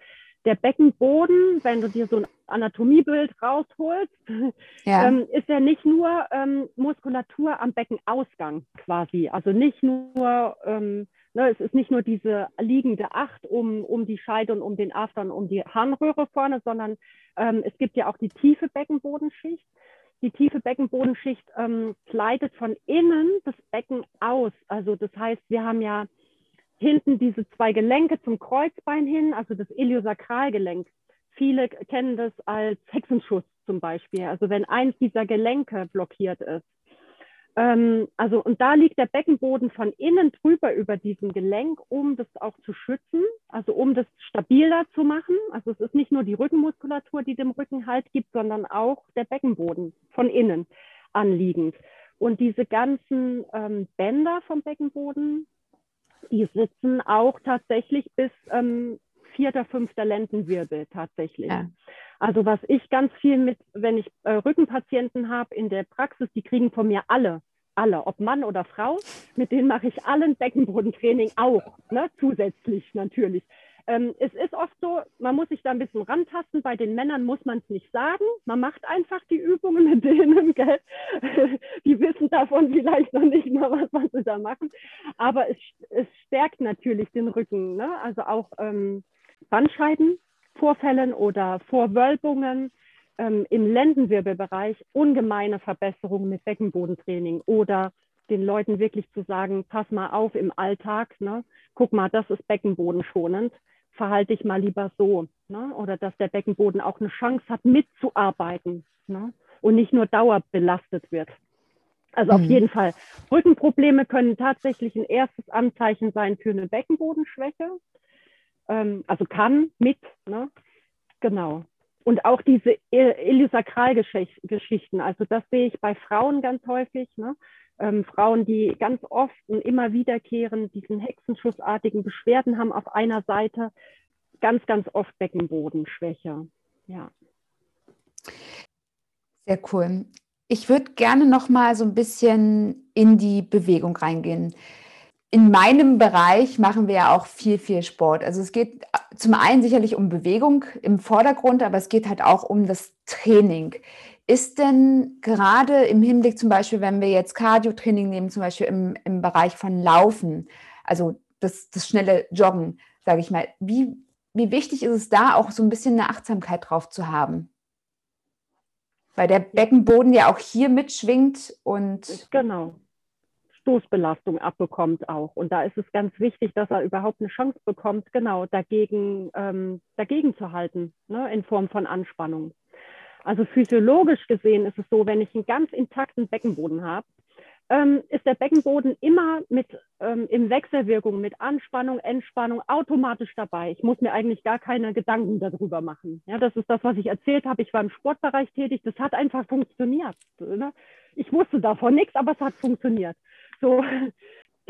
der Beckenboden, wenn du dir so ein Anatomiebild rausholst, [LAUGHS] ja. ähm, ist ja nicht nur ähm, Muskulatur am Beckenausgang quasi. Also nicht nur, ähm, ne, es ist nicht nur diese liegende Acht um, um die Scheide und um den After und um die Harnröhre vorne, sondern ähm, es gibt ja auch die tiefe Beckenbodenschicht. Die tiefe Beckenbodenschicht ähm, kleidet von innen das Becken aus. Also das heißt, wir haben ja hinten diese zwei Gelenke zum Kreuzbein hin, also das Iliosakralgelenk. Viele kennen das als Hexenschuss zum Beispiel, also wenn eins dieser Gelenke blockiert ist. Ähm, also, und da liegt der Beckenboden von innen drüber über diesem Gelenk, um das auch zu schützen, also um das stabiler zu machen. Also es ist nicht nur die Rückenmuskulatur, die dem Rücken Halt gibt, sondern auch der Beckenboden von innen anliegend. Und diese ganzen ähm, Bänder vom Beckenboden, die sitzen auch tatsächlich bis ähm, vierter, fünfter Lendenwirbel tatsächlich. Ja. Also was ich ganz viel mit, wenn ich äh, Rückenpatienten habe in der Praxis, die kriegen von mir alle, alle, ob Mann oder Frau, mit denen mache ich allen Beckenbodentraining auch, ne, zusätzlich natürlich. Ähm, es ist oft so, man muss sich da ein bisschen rantasten. Bei den Männern muss man es nicht sagen. Man macht einfach die Übungen mit denen. [LAUGHS] Gell? Die wissen davon vielleicht noch nicht mal, was, was sie da machen. Aber es, es stärkt natürlich den Rücken. Ne? Also auch ähm, Bandscheidenvorfällen oder Vorwölbungen ähm, im Lendenwirbelbereich ungemeine Verbesserungen mit Beckenbodentraining oder den Leuten wirklich zu sagen, pass mal auf im Alltag, ne? guck mal, das ist beckenbodenschonend verhalte ich mal lieber so. Ne? Oder dass der Beckenboden auch eine Chance hat, mitzuarbeiten ne? und nicht nur dauerbelastet wird. Also mhm. auf jeden Fall. Rückenprobleme können tatsächlich ein erstes Anzeichen sein für eine Beckenbodenschwäche. Ähm, also kann mit, ne? Genau. Und auch diese Iliosakralgeschichten, also das sehe ich bei Frauen ganz häufig. Ne? Ähm, Frauen, die ganz oft und immer wiederkehrend diesen hexenschussartigen Beschwerden haben auf einer Seite, ganz, ganz oft Beckenbodenschwäche. Ja.
Sehr cool. Ich würde gerne noch mal so ein bisschen in die Bewegung reingehen. In meinem Bereich machen wir ja auch viel, viel Sport. Also es geht zum einen sicherlich um Bewegung im Vordergrund, aber es geht halt auch um das Training. Ist denn gerade im Hinblick zum Beispiel, wenn wir jetzt Cardio-Training nehmen, zum Beispiel im, im Bereich von Laufen, also das, das schnelle Joggen, sage ich mal, wie, wie wichtig ist es da auch so ein bisschen eine Achtsamkeit drauf zu haben? Weil der Beckenboden ja auch hier mitschwingt und.
Genau. Stoßbelastung abbekommt auch. Und da ist es ganz wichtig, dass er überhaupt eine Chance bekommt, genau dagegen, ähm, dagegen zu halten, ne, in Form von Anspannung. Also physiologisch gesehen ist es so, wenn ich einen ganz intakten Beckenboden habe, ähm, ist der Beckenboden immer mit ähm, in Wechselwirkung mit Anspannung, Entspannung automatisch dabei. Ich muss mir eigentlich gar keine Gedanken darüber machen. Ja, das ist das, was ich erzählt habe. Ich war im Sportbereich tätig. Das hat einfach funktioniert. Ne? Ich wusste davon nichts, aber es hat funktioniert. So,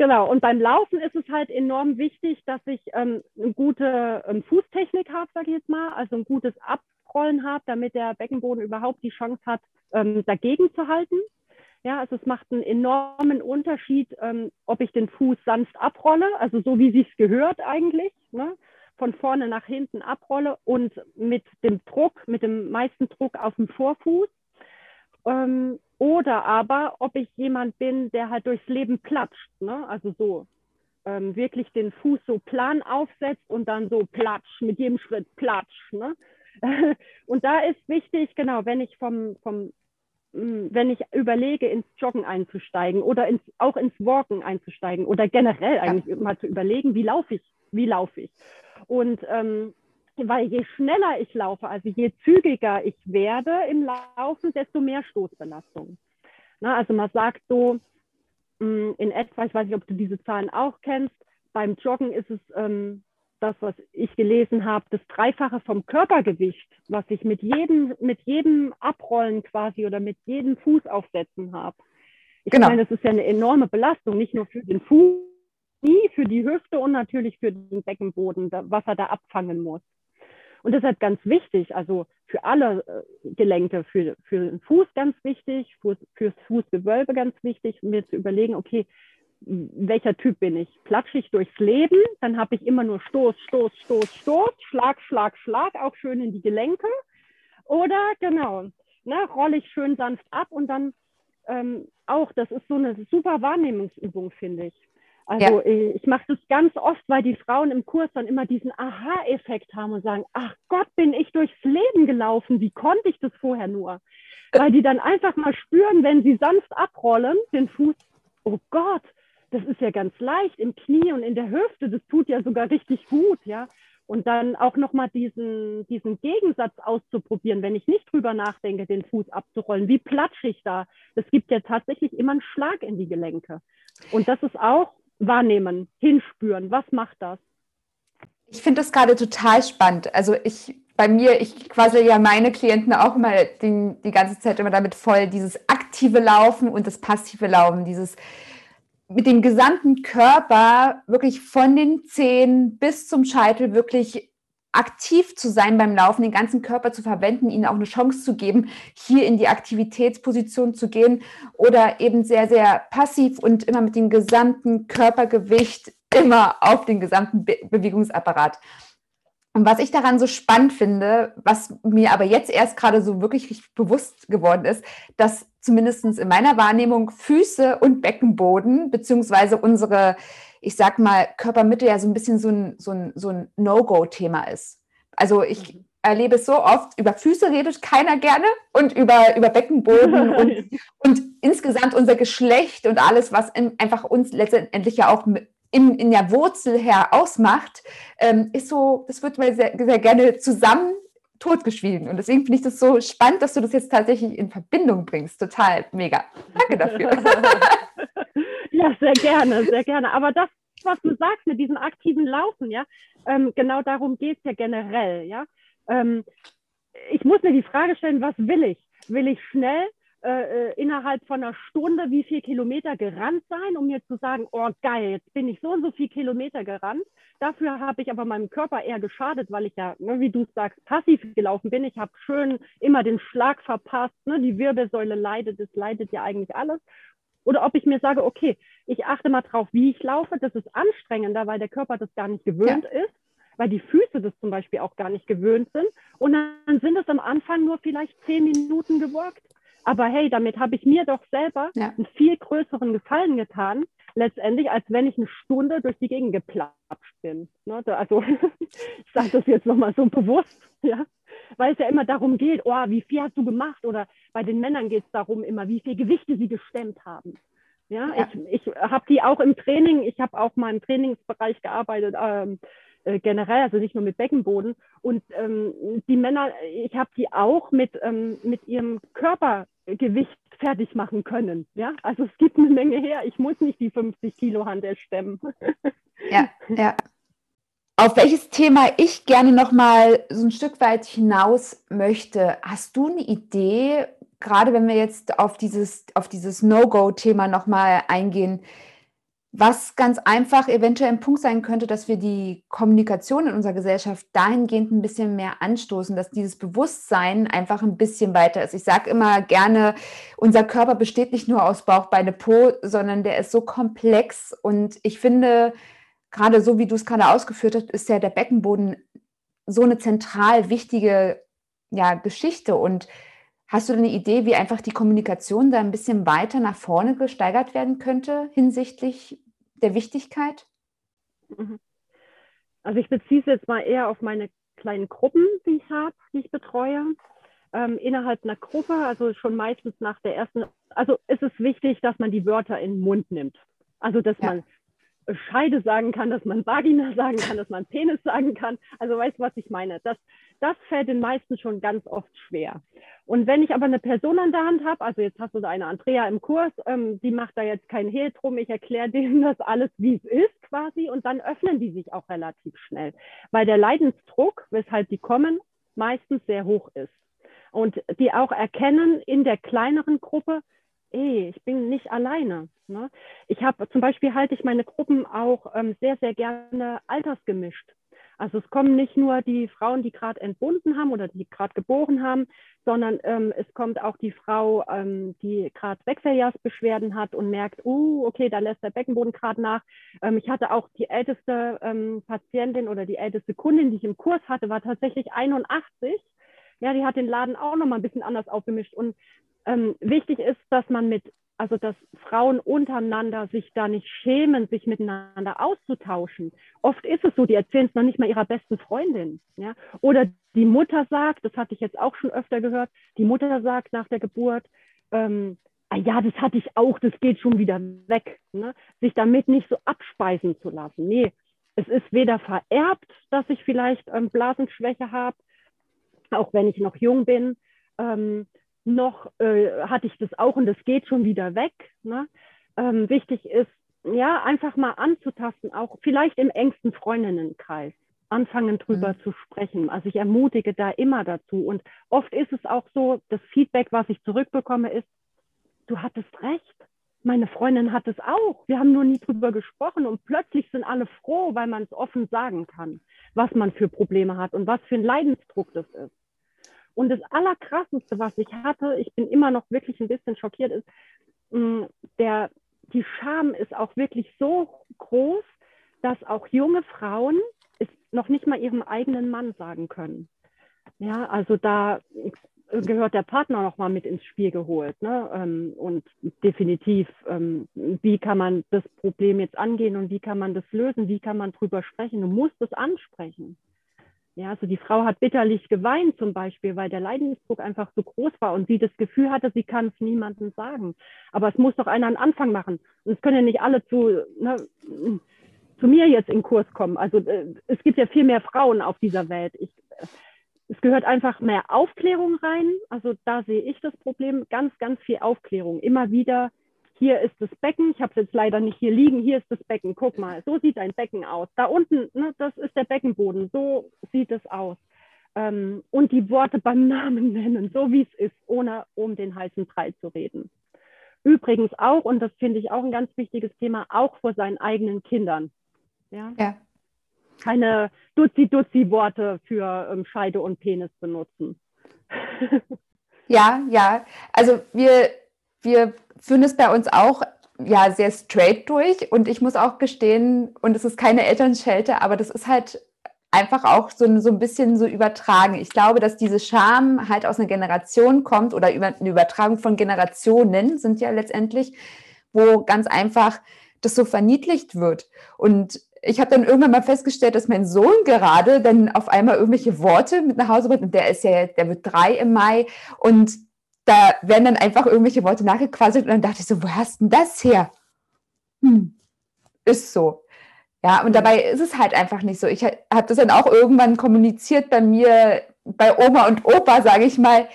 genau. Und beim Laufen ist es halt enorm wichtig, dass ich ähm, eine gute ähm, Fußtechnik habe, sage ich jetzt mal, also ein gutes Abrollen habe, damit der Beckenboden überhaupt die Chance hat, ähm, dagegen zu halten. Ja, also es macht einen enormen Unterschied, ähm, ob ich den Fuß sanft abrolle, also so wie sich's gehört eigentlich, ne? von vorne nach hinten abrolle und mit dem Druck, mit dem meisten Druck auf dem Vorfuß. Oder aber, ob ich jemand bin, der halt durchs Leben platscht, ne? also so ähm, wirklich den Fuß so plan aufsetzt und dann so platsch, mit jedem Schritt platsch. Ne? [LAUGHS] und da ist wichtig, genau, wenn ich vom, vom wenn ich überlege, ins Joggen einzusteigen oder ins, auch ins Walken einzusteigen oder generell eigentlich ja. mal zu überlegen, wie laufe ich, wie laufe ich. Und ähm, weil je schneller ich laufe, also je zügiger ich werde im Laufen, desto mehr Stoßbelastung. Na, also man sagt so mm, in etwa, ich weiß nicht, ob du diese Zahlen auch kennst, beim Joggen ist es ähm, das, was ich gelesen habe, das Dreifache vom Körpergewicht, was ich mit jedem, mit jedem Abrollen quasi oder mit jedem Fuß aufsetzen habe. Ich genau. meine, das ist ja eine enorme Belastung, nicht nur für den Fuß, für die Hüfte und natürlich für den Beckenboden, was er da abfangen muss. Und deshalb ganz wichtig, also für alle äh, Gelenke, für, für den Fuß ganz wichtig, für, fürs Fußgewölbe ganz wichtig, mir zu überlegen, okay, welcher Typ bin ich? Platsche ich durchs Leben, dann habe ich immer nur Stoß, Stoß, Stoß, Stoß, Schlag, Schlag, Schlag, auch schön in die Gelenke. Oder genau, ne, rolle ich schön sanft ab und dann ähm, auch, das ist so eine super Wahrnehmungsübung, finde ich. Also ja. ich, ich mache das ganz oft, weil die Frauen im Kurs dann immer diesen Aha-Effekt haben und sagen, ach Gott, bin ich durchs Leben gelaufen, wie konnte ich das vorher nur? Weil die dann einfach mal spüren, wenn sie sanft abrollen, den Fuß, oh Gott, das ist ja ganz leicht im Knie und in der Hüfte, das tut ja sogar richtig gut, ja. Und dann auch nochmal diesen, diesen Gegensatz auszuprobieren, wenn ich nicht drüber nachdenke, den Fuß abzurollen. Wie platsche ich da? Das gibt ja tatsächlich immer einen Schlag in die Gelenke. Und das ist auch wahrnehmen, hinspüren. Was macht das?
Ich finde das gerade total spannend. Also ich bei mir, ich quasi ja meine Klienten auch mal die, die ganze Zeit immer damit voll, dieses aktive Laufen und das passive Laufen, dieses mit dem gesamten Körper wirklich von den Zehen bis zum Scheitel wirklich aktiv zu sein beim Laufen, den ganzen Körper zu verwenden, ihnen auch eine Chance zu geben, hier in die Aktivitätsposition zu gehen oder eben sehr, sehr passiv und immer mit dem gesamten Körpergewicht immer auf den gesamten Be Bewegungsapparat. Und was ich daran so spannend finde, was mir aber jetzt erst gerade so wirklich bewusst geworden ist, dass zumindest in meiner Wahrnehmung Füße und Beckenboden, beziehungsweise unsere, ich sag mal, Körpermitte ja so ein bisschen so ein, so ein, so ein No-Go-Thema ist. Also ich mhm. erlebe es so oft, über Füße redet keiner gerne und über, über Beckenboden [LAUGHS] und, und insgesamt unser Geschlecht und alles, was in, einfach uns letztendlich ja auch in, in der Wurzel her ausmacht, ähm, ist so, das wird mal sehr, sehr gerne zusammen totgeschwiegen. Und deswegen finde ich das so spannend, dass du das jetzt tatsächlich in Verbindung bringst. Total mega. Danke dafür. [LAUGHS]
ja, sehr gerne, sehr gerne. Aber das, was du sagst mit diesem aktiven Laufen, ja, ähm, genau darum geht es ja generell, ja. Ähm, ich muss mir die Frage stellen, was will ich? Will ich schnell äh, äh, innerhalb von einer Stunde wie viel Kilometer gerannt sein, um mir zu sagen, oh geil, jetzt bin ich so und so viel Kilometer gerannt. Dafür habe ich aber meinem Körper eher geschadet, weil ich ja, ne, wie du sagst, passiv gelaufen bin. Ich habe schön immer den Schlag verpasst, ne, die Wirbelsäule leidet, das leidet ja eigentlich alles. Oder ob ich mir sage, okay, ich achte mal drauf, wie ich laufe. Das ist anstrengender, weil der Körper das gar nicht gewöhnt ja. ist weil die Füße das zum Beispiel auch gar nicht gewöhnt sind. Und dann sind es am Anfang nur vielleicht zehn Minuten gewirkt. Aber hey, damit habe ich mir doch selber ja. einen viel größeren Gefallen getan, letztendlich, als wenn ich eine Stunde durch die Gegend geplatscht bin. Ne? Also [LAUGHS] ich sage das jetzt nochmal so bewusst, ja, weil es ja immer darum geht, oh, wie viel hast du gemacht? Oder bei den Männern geht es darum immer, wie viel Gewichte sie gestemmt haben. Ja, ja. ich, ich habe die auch im Training, ich habe auch mal im Trainingsbereich gearbeitet, ähm, äh, generell, also nicht nur mit Beckenboden. Und ähm, die Männer, ich habe die auch mit, ähm, mit ihrem Körpergewicht fertig machen können. Ja, also es gibt eine Menge her. Ich muss nicht die 50 Kilo Handel stemmen.
ja, ja. Auf welches Thema ich gerne noch mal so ein Stück weit hinaus möchte, hast du eine Idee, gerade wenn wir jetzt auf dieses, auf dieses No-Go-Thema noch mal eingehen, was ganz einfach eventuell ein Punkt sein könnte, dass wir die Kommunikation in unserer Gesellschaft dahingehend ein bisschen mehr anstoßen, dass dieses Bewusstsein einfach ein bisschen weiter ist. Ich sage immer gerne, unser Körper besteht nicht nur aus Bauch, Beine, Po, sondern der ist so komplex. Und ich finde, gerade so wie du es gerade ausgeführt hast, ist ja der Beckenboden so eine zentral wichtige ja, Geschichte. Und Hast du eine Idee, wie einfach die Kommunikation da ein bisschen weiter nach vorne gesteigert werden könnte hinsichtlich der Wichtigkeit?
Mhm. Also ich beziehe es jetzt mal eher auf meine kleinen Gruppen, die ich habe, die ich betreue. Ähm, innerhalb einer Gruppe, also schon meistens nach der ersten, also ist es wichtig, dass man die Wörter in den Mund nimmt. Also dass ja. man Scheide sagen kann, dass man Vagina sagen kann, dass man Penis sagen kann. Also weißt du, was ich meine? Das, das fällt den meisten schon ganz oft schwer. Und wenn ich aber eine Person an der Hand habe, also jetzt hast du da eine Andrea im Kurs, ähm, die macht da jetzt kein Hehl drum, ich erkläre [LAUGHS] denen das alles, wie es ist quasi, und dann öffnen die sich auch relativ schnell, weil der Leidensdruck, weshalb die kommen, meistens sehr hoch ist. Und die auch erkennen in der kleineren Gruppe, ey, ich bin nicht alleine. Ne? Ich habe zum Beispiel halte ich meine Gruppen auch ähm, sehr, sehr gerne altersgemischt. Also es kommen nicht nur die Frauen, die gerade entbunden haben oder die gerade geboren haben, sondern ähm, es kommt auch die Frau, ähm, die gerade Wechseljahrsbeschwerden hat und merkt, uh, okay, da lässt der Beckenboden gerade nach. Ähm, ich hatte auch die älteste ähm, Patientin oder die älteste Kundin, die ich im Kurs hatte, war tatsächlich 81. Ja, die hat den Laden auch nochmal ein bisschen anders aufgemischt. Und ähm, wichtig ist, dass man mit also dass Frauen untereinander sich da nicht schämen, sich miteinander auszutauschen. Oft ist es so, die erzählen es noch nicht mal ihrer besten Freundin. Ja? Oder die Mutter sagt, das hatte ich jetzt auch schon öfter gehört, die Mutter sagt nach der Geburt, ähm, ah ja, das hatte ich auch, das geht schon wieder weg. Ne? Sich damit nicht so abspeisen zu lassen. Nee, es ist weder vererbt, dass ich vielleicht ähm, Blasenschwäche habe, auch wenn ich noch jung bin. Ähm, noch äh, hatte ich das auch und das geht schon wieder weg. Ne? Ähm, wichtig ist, ja, einfach mal anzutasten, auch vielleicht im engsten Freundinnenkreis anfangen drüber mhm. zu sprechen. Also ich ermutige da immer dazu. Und oft ist es auch so, das Feedback, was ich zurückbekomme, ist, du hattest recht. Meine Freundin hat es auch. Wir haben nur nie drüber gesprochen und plötzlich sind alle froh, weil man es offen sagen kann, was man für Probleme hat und was für ein Leidensdruck das ist. Und das Allerkrasseste, was ich hatte, ich bin immer noch wirklich ein bisschen schockiert, ist, mm, der, die Scham ist auch wirklich so groß, dass auch junge Frauen es noch nicht mal ihrem eigenen Mann sagen können. Ja, also da gehört der Partner noch mal mit ins Spiel geholt. Ne? Ähm, und definitiv, ähm, wie kann man das Problem jetzt angehen und wie kann man das lösen? Wie kann man drüber sprechen? Du musst es ansprechen. Ja, also die Frau hat bitterlich geweint zum Beispiel, weil der Leidensdruck einfach so groß war und sie das Gefühl hatte, sie kann es niemandem sagen. Aber es muss doch einer einen Anfang machen. Und es können ja nicht alle zu, ne, zu mir jetzt in Kurs kommen. Also äh, es gibt ja viel mehr Frauen auf dieser Welt. Ich, es gehört einfach mehr Aufklärung rein. Also da sehe ich das Problem, ganz, ganz viel Aufklärung. Immer wieder hier ist das Becken, ich habe es jetzt leider nicht hier liegen, hier ist das Becken, guck mal, so sieht ein Becken aus. Da unten, ne, das ist der Beckenboden, so sieht es aus. Ähm, und die Worte beim Namen nennen, so wie es ist, ohne um den heißen Brei zu reden. Übrigens auch, und das finde ich auch ein ganz wichtiges Thema, auch vor seinen eigenen Kindern. Ja. ja. Keine Duzi-Duzi-Worte für ähm, Scheide und Penis benutzen. [LAUGHS]
ja, ja. Also wir wir führen es bei uns auch ja sehr straight durch und ich muss auch gestehen, und es ist keine Elternschelte, aber das ist halt einfach auch so, so ein bisschen so übertragen. Ich glaube, dass diese Scham halt aus einer Generation kommt oder über eine Übertragung von Generationen sind ja letztendlich, wo ganz einfach das so verniedlicht wird. Und ich habe dann irgendwann mal festgestellt, dass mein Sohn gerade dann auf einmal irgendwelche Worte mit nach Hause bringt und der ist ja, der wird drei im Mai und da werden dann einfach irgendwelche Worte nachgequasselt und dann dachte ich so, wo hast denn das her? Hm, ist so. Ja, und dabei ist es halt einfach nicht so. Ich habe das dann auch irgendwann kommuniziert bei mir, bei Oma und Opa, sage ich mal.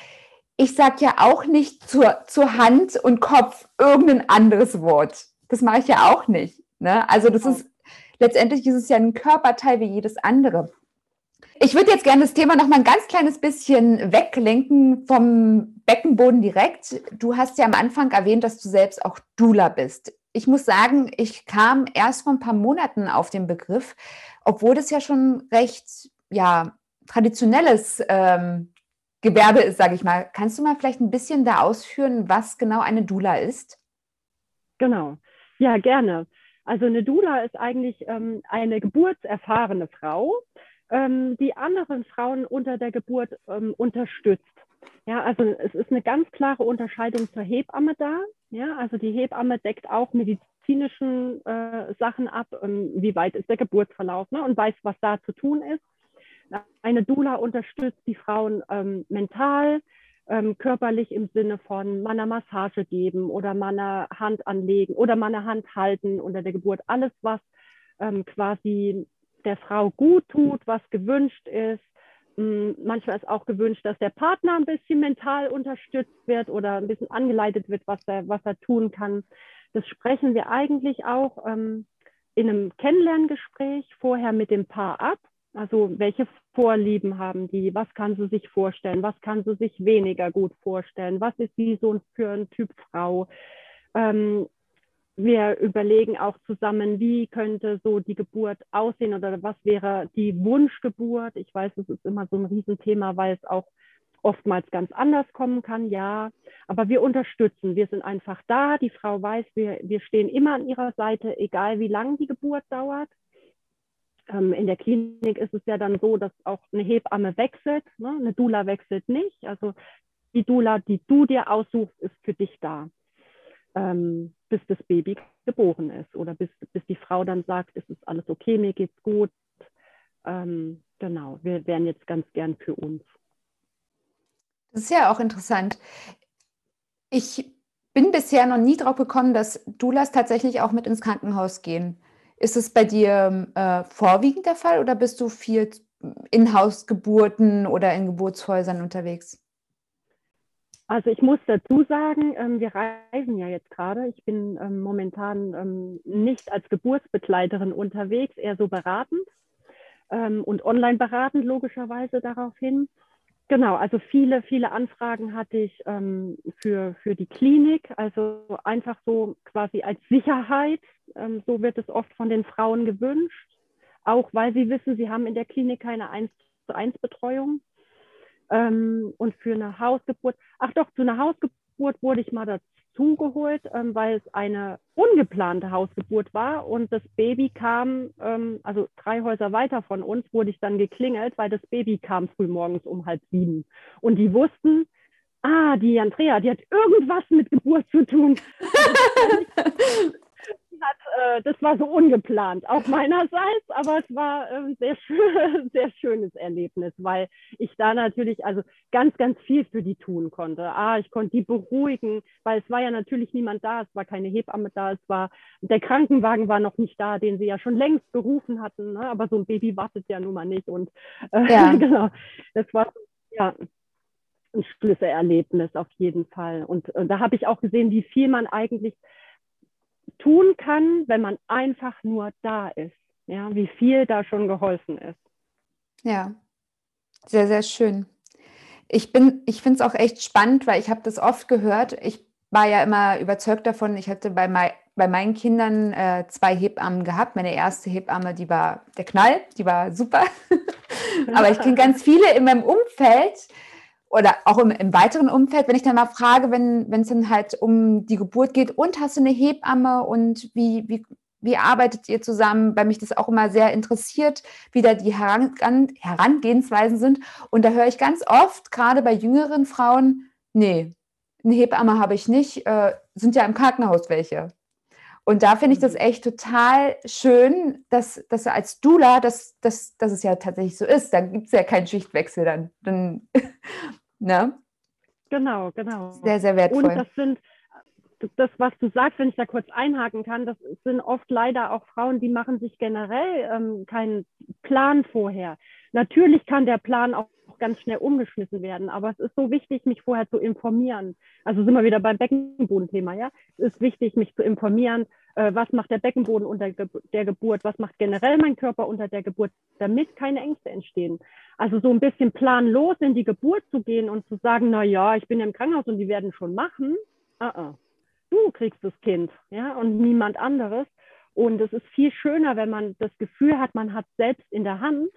Ich sage ja auch nicht zur, zur Hand und Kopf irgendein anderes Wort. Das mache ich ja auch nicht. Ne? Also das ist, letztendlich ist es ja ein Körperteil wie jedes andere. Ich würde jetzt gerne das Thema noch mal ein ganz kleines bisschen weglenken vom Beckenboden direkt. Du hast ja am Anfang erwähnt, dass du selbst auch Dula bist ich muss sagen, ich kam erst vor ein paar Monaten auf den Begriff, obwohl das ja schon recht, ja, traditionelles ähm, Gewerbe ist, sage ich mal. Kannst du mal vielleicht ein bisschen da ausführen, was genau eine Dula ist?
Genau, ja, gerne. Also eine Dula ist eigentlich ähm, eine geburtserfahrene Frau, ähm, die anderen Frauen unter der Geburt ähm, unterstützt. Ja, also es ist eine ganz klare Unterscheidung zur Hebamme da. Ja, also die Hebamme deckt auch medizinischen äh, Sachen ab, ähm, wie weit ist der Geburtsverlauf ne, und weiß, was da zu tun ist. Eine Dula unterstützt die Frauen ähm, mental, ähm, körperlich im Sinne von mal Massage geben oder mal Hand anlegen oder mal Hand halten unter der Geburt. Alles, was ähm, quasi der Frau gut tut, was gewünscht ist, hm, manchmal ist auch gewünscht, dass der Partner ein bisschen mental unterstützt wird oder ein bisschen angeleitet wird, was er, was er tun kann. Das sprechen wir eigentlich auch ähm, in einem Kennenlerngespräch vorher mit dem Paar ab. Also welche Vorlieben haben die? Was kann sie sich vorstellen? Was kann sie sich weniger gut vorstellen? Was ist sie so für ein Typ Frau? Ähm, wir überlegen auch zusammen, wie könnte so die Geburt aussehen oder was wäre die Wunschgeburt. Ich weiß, es ist immer so ein Riesenthema, weil es auch oftmals ganz anders kommen kann, ja. Aber wir unterstützen, wir sind einfach da. Die Frau weiß, wir, wir stehen immer an ihrer Seite, egal wie lange die Geburt dauert. Ähm, in der Klinik ist es ja dann so, dass auch eine Hebamme wechselt, ne? eine Dula wechselt nicht. Also die Dula, die du dir aussuchst, ist für dich da ähm, bis das Baby geboren ist oder bis, bis die Frau dann sagt, es ist alles okay, mir geht's gut. Ähm, genau, wir wären jetzt ganz gern für uns.
Das ist ja auch interessant. Ich bin bisher noch nie drauf gekommen, dass Doulas tatsächlich auch mit ins Krankenhaus gehen. Ist es bei dir äh, vorwiegend der Fall oder bist du viel in Hausgeburten oder in Geburtshäusern unterwegs?
Also ich muss dazu sagen, ähm, wir reisen ja jetzt gerade. Ich bin ähm, momentan ähm, nicht als Geburtsbegleiterin unterwegs, eher so beratend ähm, und online beratend logischerweise daraufhin. Genau, also viele, viele Anfragen hatte ich ähm, für, für die Klinik, also einfach so quasi als Sicherheit. Ähm, so wird es oft von den Frauen gewünscht, auch weil sie wissen, sie haben in der Klinik keine 1 zu 1 Betreuung. Ähm, und für eine Hausgeburt, ach doch, zu einer Hausgeburt wurde ich mal dazu geholt, ähm, weil es eine ungeplante Hausgeburt war und das Baby kam, ähm, also drei Häuser weiter von uns, wurde ich dann geklingelt, weil das Baby kam früh morgens um halb sieben. Und die wussten, ah, die Andrea, die hat irgendwas mit Geburt zu tun. [LAUGHS] hat, äh, das war so ungeplant, auch [LAUGHS] meinerseits, aber es war ein ähm, sehr, schön, [LAUGHS] sehr schönes Erlebnis, weil ich da natürlich also ganz, ganz viel für die tun konnte. Ah, ich konnte die beruhigen, weil es war ja natürlich niemand da, es war keine Hebamme da, es war, der Krankenwagen war noch nicht da, den sie ja schon längst berufen hatten, ne? aber so ein Baby wartet ja nun mal nicht und äh, ja. [LAUGHS] genau, das war ja ein Schlüsselerlebnis auf jeden Fall. Und, und da habe ich auch gesehen, wie viel man eigentlich tun kann, wenn man einfach nur da ist. Ja, wie viel da schon geholfen ist.
Ja, sehr, sehr schön. Ich bin, ich finde es auch echt spannend, weil ich habe das oft gehört. Ich war ja immer überzeugt davon, ich hatte bei, mein, bei meinen Kindern äh, zwei Hebammen gehabt. Meine erste Hebamme, die war der Knall, die war super. [LAUGHS] Aber ich [LAUGHS] kenne ganz viele in meinem Umfeld, oder auch im, im, weiteren Umfeld, wenn ich dann mal frage, wenn es dann halt um die Geburt geht und hast du eine Hebamme und wie, wie, wie arbeitet ihr zusammen, weil mich das auch immer sehr interessiert, wie da die Heran Herangehensweisen sind. Und da höre ich ganz oft, gerade bei jüngeren Frauen, nee, eine Hebamme habe ich nicht, äh, sind ja im Krankenhaus welche. Und da finde ich das mhm. echt total schön, dass, dass als Dula, dass, dass, dass es ja tatsächlich so ist. Dann gibt es ja keinen Schichtwechsel dann. dann ne?
Genau, genau.
Sehr, sehr wertvoll.
Und das sind, das, was du sagst, wenn ich da kurz einhaken kann, das sind oft leider auch Frauen, die machen sich generell ähm, keinen Plan vorher. Natürlich kann der Plan auch ganz schnell umgeschmissen werden, aber es ist so wichtig, mich vorher zu informieren. Also sind wir wieder beim Beckenbodenthema, ja? Es ist wichtig, mich zu informieren, was macht der Beckenboden unter der Geburt, was macht generell mein Körper unter der Geburt, damit keine Ängste entstehen. Also so ein bisschen planlos in die Geburt zu gehen und zu sagen, na ja, ich bin ja im Krankenhaus und die werden schon machen. Uh -uh du kriegst das Kind, ja, und niemand anderes. Und es ist viel schöner, wenn man das Gefühl hat, man hat selbst in der Hand,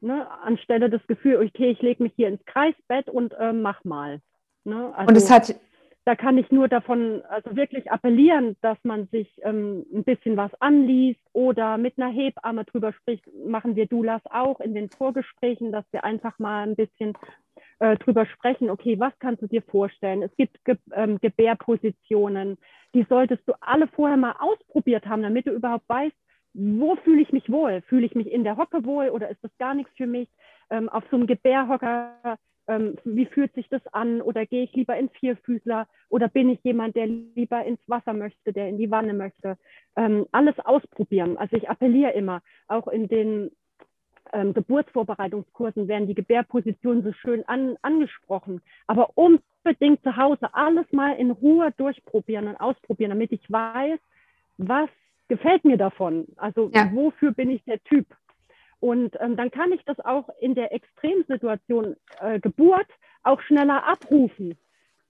ne, anstelle das Gefühl, okay, ich lege mich hier ins Kreisbett und äh, mach mal.
Ne? Also, und es hat
da kann ich nur davon, also wirklich appellieren, dass man sich ähm, ein bisschen was anliest oder mit einer Hebamme drüber spricht. Machen wir Dulas auch in den Vorgesprächen, dass wir einfach mal ein bisschen äh, drüber sprechen, okay, was kannst du dir vorstellen? Es gibt Ge ähm, Gebärpositionen, die solltest du alle vorher mal ausprobiert haben, damit du überhaupt weißt, wo fühle ich mich wohl? Fühle ich mich in der Hocke wohl oder ist das gar nichts für mich? Ähm, auf so einem Gebärhocker, ähm, wie fühlt sich das an? Oder gehe ich lieber in Vierfüßler? Oder bin ich jemand, der lieber ins Wasser möchte, der in die Wanne möchte? Ähm, alles ausprobieren. Also ich appelliere immer, auch in den ähm, Geburtsvorbereitungskursen werden die Gebärpositionen so schön an, angesprochen. Aber unbedingt zu Hause alles mal in Ruhe durchprobieren und ausprobieren, damit ich weiß, was gefällt mir davon. Also ja. wofür bin ich der Typ? Und ähm, dann kann ich das auch in der Extremsituation äh, Geburt auch schneller abrufen.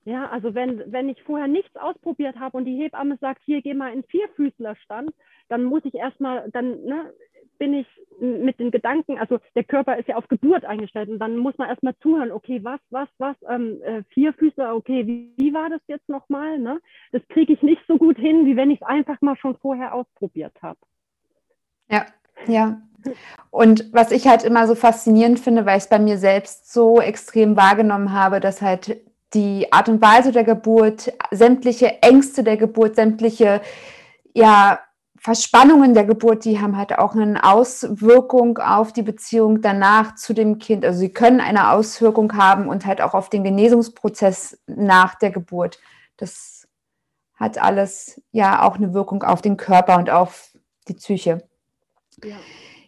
Ja, also wenn, wenn ich vorher nichts ausprobiert habe und die Hebamme sagt, hier geh mal in Vierfüßlerstand, dann muss ich erstmal, dann ne, bin ich mit den Gedanken, also der Körper ist ja auf Geburt eingestellt und dann muss man erstmal zuhören, okay, was, was, was, ähm, äh, Vierfüßler, okay, wie, wie war das jetzt nochmal? Ne? Das kriege ich nicht so gut hin, wie wenn ich es einfach mal schon vorher ausprobiert habe.
Ja, ja. Und was ich halt immer so faszinierend finde, weil ich es bei mir selbst so extrem wahrgenommen habe, dass halt die Art und Weise der Geburt, sämtliche Ängste der Geburt, sämtliche ja, Verspannungen der Geburt, die haben halt auch eine Auswirkung auf die Beziehung danach zu dem Kind. Also sie können eine Auswirkung haben und halt auch auf den Genesungsprozess nach der Geburt. Das hat alles ja auch eine Wirkung auf den Körper und auf die Psyche. Ja.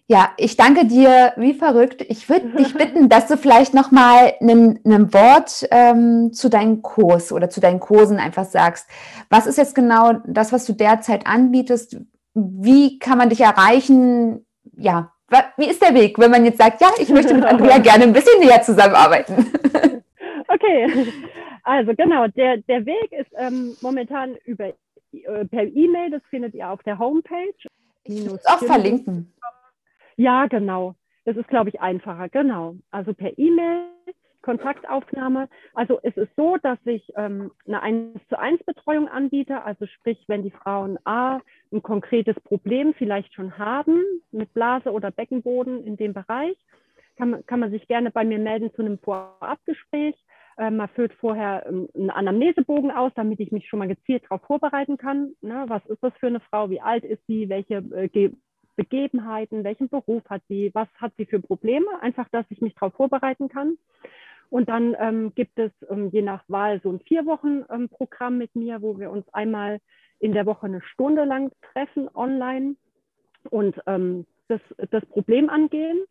Ja, ich danke dir wie verrückt. Ich würde dich [LAUGHS] bitten, dass du vielleicht noch mal ein Wort ähm, zu deinem Kurs oder zu deinen Kursen einfach sagst. Was ist jetzt genau das, was du derzeit anbietest? Wie kann man dich erreichen? Ja, wie ist der Weg, wenn man jetzt sagt, ja, ich möchte mit Andrea [LAUGHS] gerne ein bisschen näher zusammenarbeiten? [LAUGHS]
Okay, also genau, der, der Weg ist ähm, momentan über äh, per E-Mail, das findet ihr auf der Homepage.
Ich muss auch verlinken.
Ja, genau. Das ist, glaube ich, einfacher. Genau. Also per E-Mail, Kontaktaufnahme. Also es ist so, dass ich ähm, eine 1 zu 1 Betreuung anbiete. Also sprich, wenn die Frauen A ein konkretes Problem vielleicht schon haben mit Blase oder Beckenboden in dem Bereich, kann man, kann man sich gerne bei mir melden zu einem Vorabgespräch. Ähm, man füllt vorher ähm, einen Anamnesebogen aus, damit ich mich schon mal gezielt darauf vorbereiten kann. Ne? Was ist das für eine Frau? Wie alt ist sie? Welche äh, Begebenheiten, welchen Beruf hat sie, was hat sie für Probleme, einfach, dass ich mich darauf vorbereiten kann. Und dann ähm, gibt es ähm, je nach Wahl so ein vier Wochen ähm, Programm mit mir, wo wir uns einmal in der Woche eine Stunde lang treffen online und ähm, das, das Problem angehen.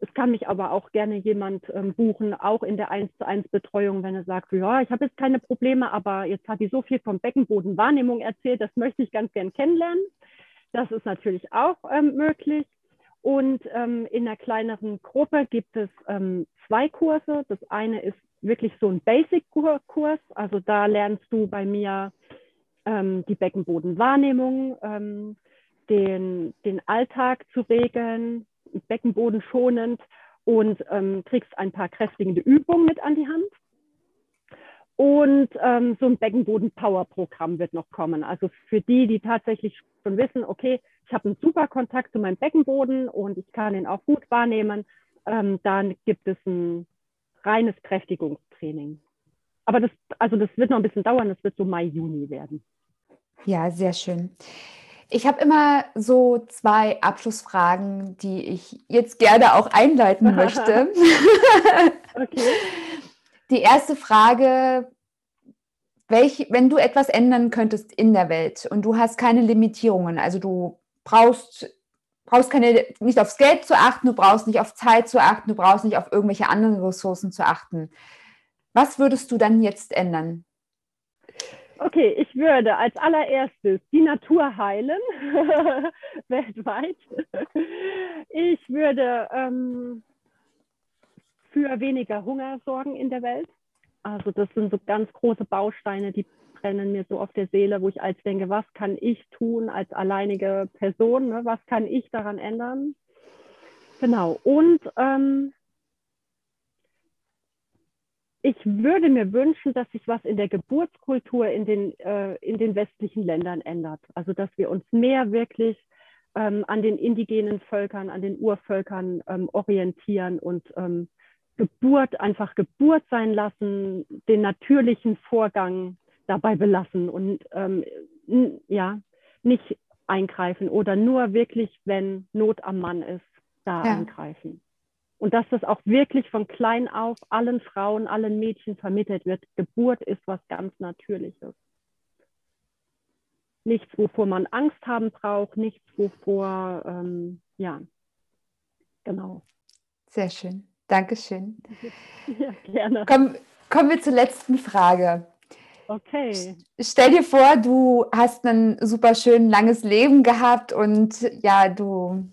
Es kann mich aber auch gerne jemand ähm, buchen, auch in der 1 zu 1 Betreuung, wenn er sagt, ja, ich habe jetzt keine Probleme, aber jetzt hat die so viel vom Beckenbodenwahrnehmung erzählt, das möchte ich ganz gern kennenlernen. Das ist natürlich auch ähm, möglich. Und ähm, in einer kleineren Gruppe gibt es ähm, zwei Kurse. Das eine ist wirklich so ein Basic-Kurs. Also da lernst du bei mir ähm, die Beckenbodenwahrnehmung, ähm, den, den Alltag zu regeln, Beckenboden schonend und ähm, kriegst ein paar kräftigende Übungen mit an die Hand. Und ähm, so ein Beckenboden-Power-Programm wird noch kommen. Also für die, die tatsächlich schon wissen, okay, ich habe einen super Kontakt zu meinem Beckenboden und ich kann ihn auch gut wahrnehmen, ähm, dann gibt es ein reines Kräftigungstraining. Aber das, also das wird noch ein bisschen dauern, das wird so Mai, Juni werden.
Ja, sehr schön. Ich habe immer so zwei Abschlussfragen, die ich jetzt gerne auch einleiten [LAUGHS] möchte. okay. Die erste Frage, welch, wenn du etwas ändern könntest in der Welt und du hast keine Limitierungen, also du brauchst, brauchst keine, nicht aufs Geld zu achten, du brauchst nicht auf Zeit zu achten, du brauchst nicht auf irgendwelche anderen Ressourcen zu achten. Was würdest du dann jetzt ändern?
Okay, ich würde als allererstes die Natur heilen, [LAUGHS] weltweit. Ich würde ähm, für weniger Hunger sorgen in der Welt. Also das sind so ganz große Bausteine, die brennen mir so auf der Seele, wo ich als denke, was kann ich tun als alleinige Person, ne? was kann ich daran ändern? Genau. Und ähm, ich würde mir wünschen, dass sich was in der Geburtskultur in den, äh, in den westlichen Ländern ändert. Also dass wir uns mehr wirklich ähm, an den indigenen Völkern, an den Urvölkern ähm, orientieren und ähm, Geburt einfach Geburt sein lassen, den natürlichen Vorgang dabei belassen und ähm, ja, nicht eingreifen oder nur wirklich, wenn Not am Mann ist, da ja. eingreifen. Und dass das auch wirklich von klein auf allen Frauen, allen Mädchen vermittelt wird. Geburt ist was ganz Natürliches. Nichts, wovor man Angst haben braucht, nichts, wovor, ähm, ja, genau.
Sehr schön. Dankeschön. [LAUGHS]
Ja, gerne.
Komm, kommen wir zur letzten Frage.
Okay.
Stell dir vor, du hast ein super schön langes Leben gehabt und ja, du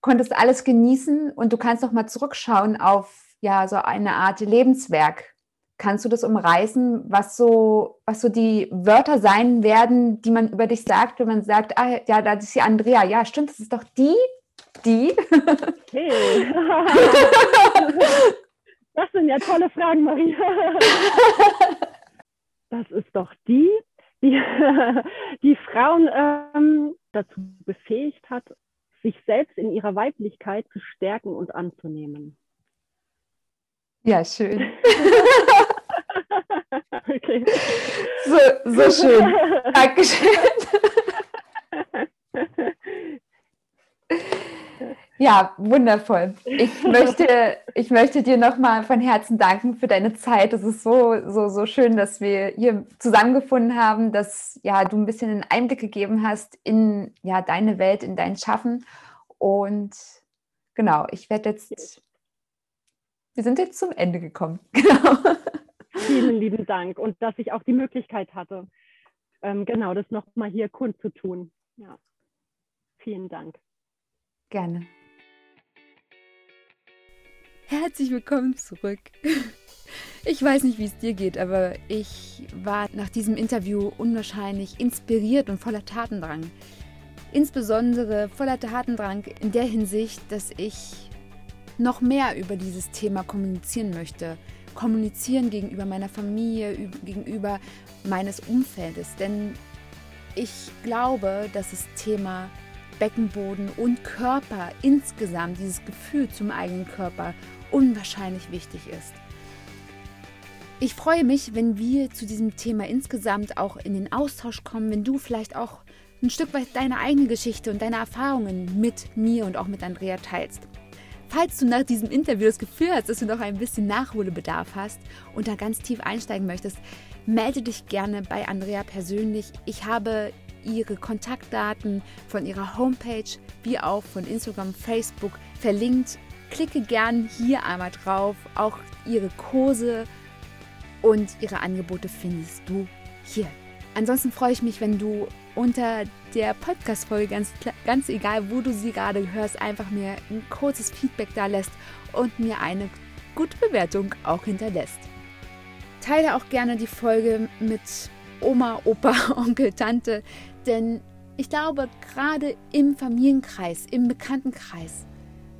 konntest alles genießen und du kannst noch mal zurückschauen auf ja so eine Art Lebenswerk. Kannst du das umreißen, was so, was so die Wörter sein werden, die man über dich sagt, wenn man sagt, ah ja, das ist die Andrea, ja, stimmt, das ist doch die, die.
Hey. [LAUGHS] Das sind ja tolle Fragen, Maria. Das ist doch die, die, die Frauen ähm, dazu befähigt hat, sich selbst in ihrer Weiblichkeit zu stärken und anzunehmen.
Ja, schön. [LAUGHS] okay. So, so schön. Dankeschön. [LAUGHS] Ja, wundervoll. Ich [LAUGHS] möchte, ich möchte dir nochmal von Herzen danken für deine Zeit. Es ist so, so, so schön, dass wir hier zusammengefunden haben, dass ja, du ein bisschen einen Einblick gegeben hast in ja, deine Welt, in dein Schaffen. Und genau, ich werde jetzt, wir sind jetzt zum Ende gekommen. [LAUGHS] Genau.
Vielen lieben Dank und dass ich auch die Möglichkeit hatte, ähm, genau das nochmal hier kundzutun. Ja. Vielen Dank.
Gerne. Herzlich willkommen zurück. Ich weiß nicht, wie es dir geht, aber ich war nach diesem Interview unwahrscheinlich inspiriert und voller Tatendrang. Insbesondere voller Tatendrang in der Hinsicht, dass ich noch mehr über dieses Thema kommunizieren möchte. Kommunizieren gegenüber meiner Familie, gegenüber meines Umfeldes. Denn ich glaube, dass das Thema Beckenboden und Körper insgesamt, dieses Gefühl zum eigenen Körper unwahrscheinlich wichtig ist. Ich freue mich, wenn wir zu diesem Thema insgesamt auch in den Austausch kommen, wenn du vielleicht auch ein Stück weit deine eigene Geschichte und deine Erfahrungen mit mir und auch mit Andrea teilst. Falls du nach diesem Interview das Gefühl hast, dass du noch ein bisschen Nachholbedarf hast und da ganz tief einsteigen möchtest, melde dich gerne bei Andrea persönlich. Ich habe ihre Kontaktdaten von ihrer Homepage wie auch von Instagram, Facebook verlinkt Klicke gern hier einmal drauf. Auch ihre Kurse und ihre Angebote findest du hier. Ansonsten freue ich mich, wenn du unter der Podcast-Folge, ganz, ganz egal, wo du sie gerade hörst, einfach mir ein kurzes Feedback da lässt und mir eine gute Bewertung auch hinterlässt. Teile auch gerne die Folge mit Oma, Opa, [LAUGHS] Onkel, Tante, denn ich glaube, gerade im Familienkreis, im Bekanntenkreis,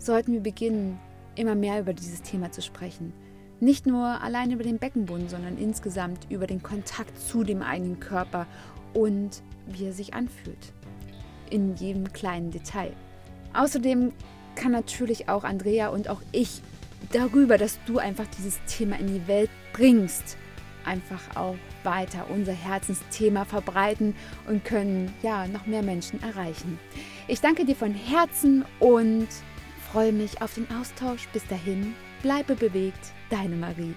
sollten wir beginnen, immer mehr über dieses Thema zu sprechen. Nicht nur allein über den Beckenboden, sondern insgesamt über den Kontakt zu dem eigenen Körper und wie er sich anfühlt. In jedem kleinen Detail. Außerdem kann natürlich auch Andrea und auch ich darüber, dass du einfach dieses Thema in die Welt bringst, einfach auch weiter unser Herzensthema verbreiten und können ja noch mehr Menschen erreichen. Ich danke dir von Herzen und freue mich auf den Austausch. Bis dahin, bleibe bewegt, deine Marie.